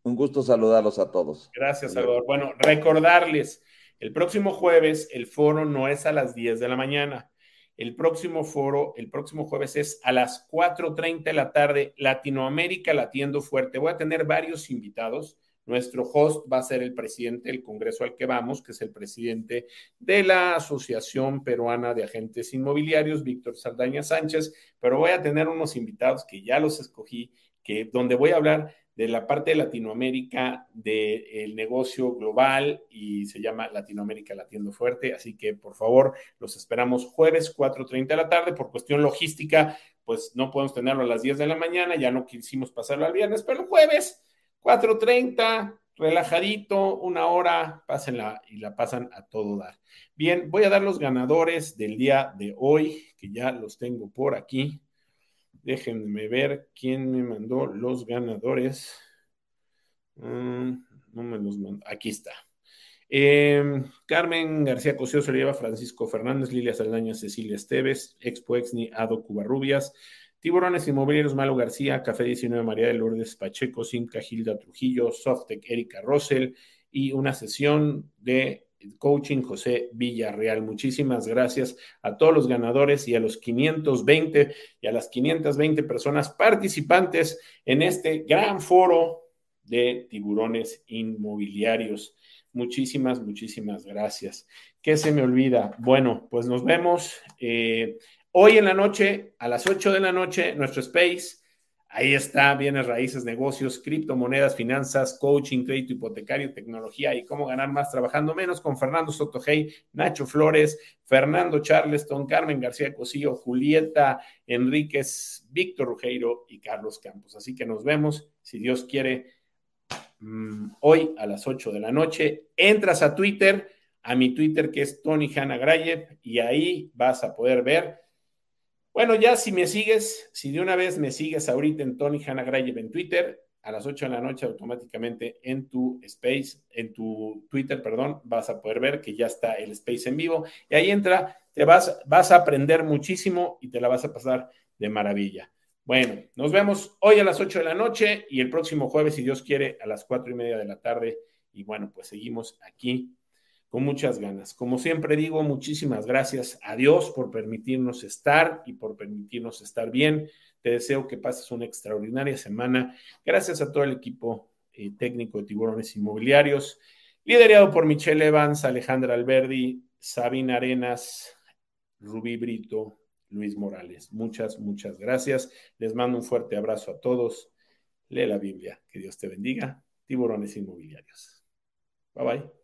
Un gusto saludarlos a todos. Gracias, Salvador. Bueno, recordarles el próximo jueves el foro no es a las 10 de la mañana. El próximo foro, el próximo jueves es a las 4.30 de la tarde, Latinoamérica latiendo fuerte. Voy a tener varios invitados. Nuestro host va a ser el presidente del Congreso al que vamos, que es el presidente de la Asociación Peruana de Agentes Inmobiliarios, Víctor Saldaña Sánchez, pero voy a tener unos invitados que ya los escogí, que donde voy a hablar de la parte de Latinoamérica del negocio global y se llama Latinoamérica Latiendo Fuerte. Así que por favor, los esperamos jueves 4.30 de la tarde. Por cuestión logística, pues no podemos tenerlo a las 10 de la mañana, ya no quisimos pasarlo al viernes, pero el jueves 4.30, relajadito, una hora, pásenla y la pasan a todo dar. Bien, voy a dar los ganadores del día de hoy, que ya los tengo por aquí. Déjenme ver quién me mandó los ganadores. Mm, no me los mandó. Aquí está. Em, Carmen García Cosío se lleva Francisco Fernández, Lilia Saldaña, Cecilia Esteves, Expo Exni, Ado Cubarrubias, Tiburones Inmobiliarios Malo García, Café 19 María de Lourdes Pacheco, Simca Gilda Trujillo, Softec Erika Rossell y una sesión de Coaching José Villarreal. Muchísimas gracias a todos los ganadores y a los 520 y a las 520 personas participantes en este gran foro de tiburones inmobiliarios. Muchísimas, muchísimas gracias. ¿Qué se me olvida? Bueno, pues nos vemos eh, hoy en la noche, a las 8 de la noche, nuestro space Ahí está, bienes raíces, negocios, criptomonedas, finanzas, coaching, crédito hipotecario, tecnología y cómo ganar más trabajando menos con Fernando Sotogey, Nacho Flores, Fernando Charleston, Carmen García Cosillo, Julieta Enríquez, Víctor Rugeiro y Carlos Campos. Así que nos vemos, si Dios quiere, mm, hoy a las 8 de la noche. Entras a Twitter, a mi Twitter que es Tony Hanna Grayev, y ahí vas a poder ver bueno, ya si me sigues, si de una vez me sigues ahorita en Tony Hanna Grayev en Twitter, a las 8 de la noche automáticamente en tu space, en tu Twitter, perdón, vas a poder ver que ya está el space en vivo y ahí entra, te vas, vas a aprender muchísimo y te la vas a pasar de maravilla. Bueno, nos vemos hoy a las 8 de la noche y el próximo jueves, si Dios quiere, a las 4 y media de la tarde y bueno, pues seguimos aquí con muchas ganas. Como siempre digo, muchísimas gracias a Dios por permitirnos estar y por permitirnos estar bien. Te deseo que pases una extraordinaria semana. Gracias a todo el equipo eh, técnico de Tiburones Inmobiliarios, liderado por Michelle Evans, Alejandra Alberdi, Sabina Arenas, Rubí Brito, Luis Morales. Muchas, muchas gracias. Les mando un fuerte abrazo a todos. Lee la Biblia. Que Dios te bendiga. Tiburones Inmobiliarios. Bye bye.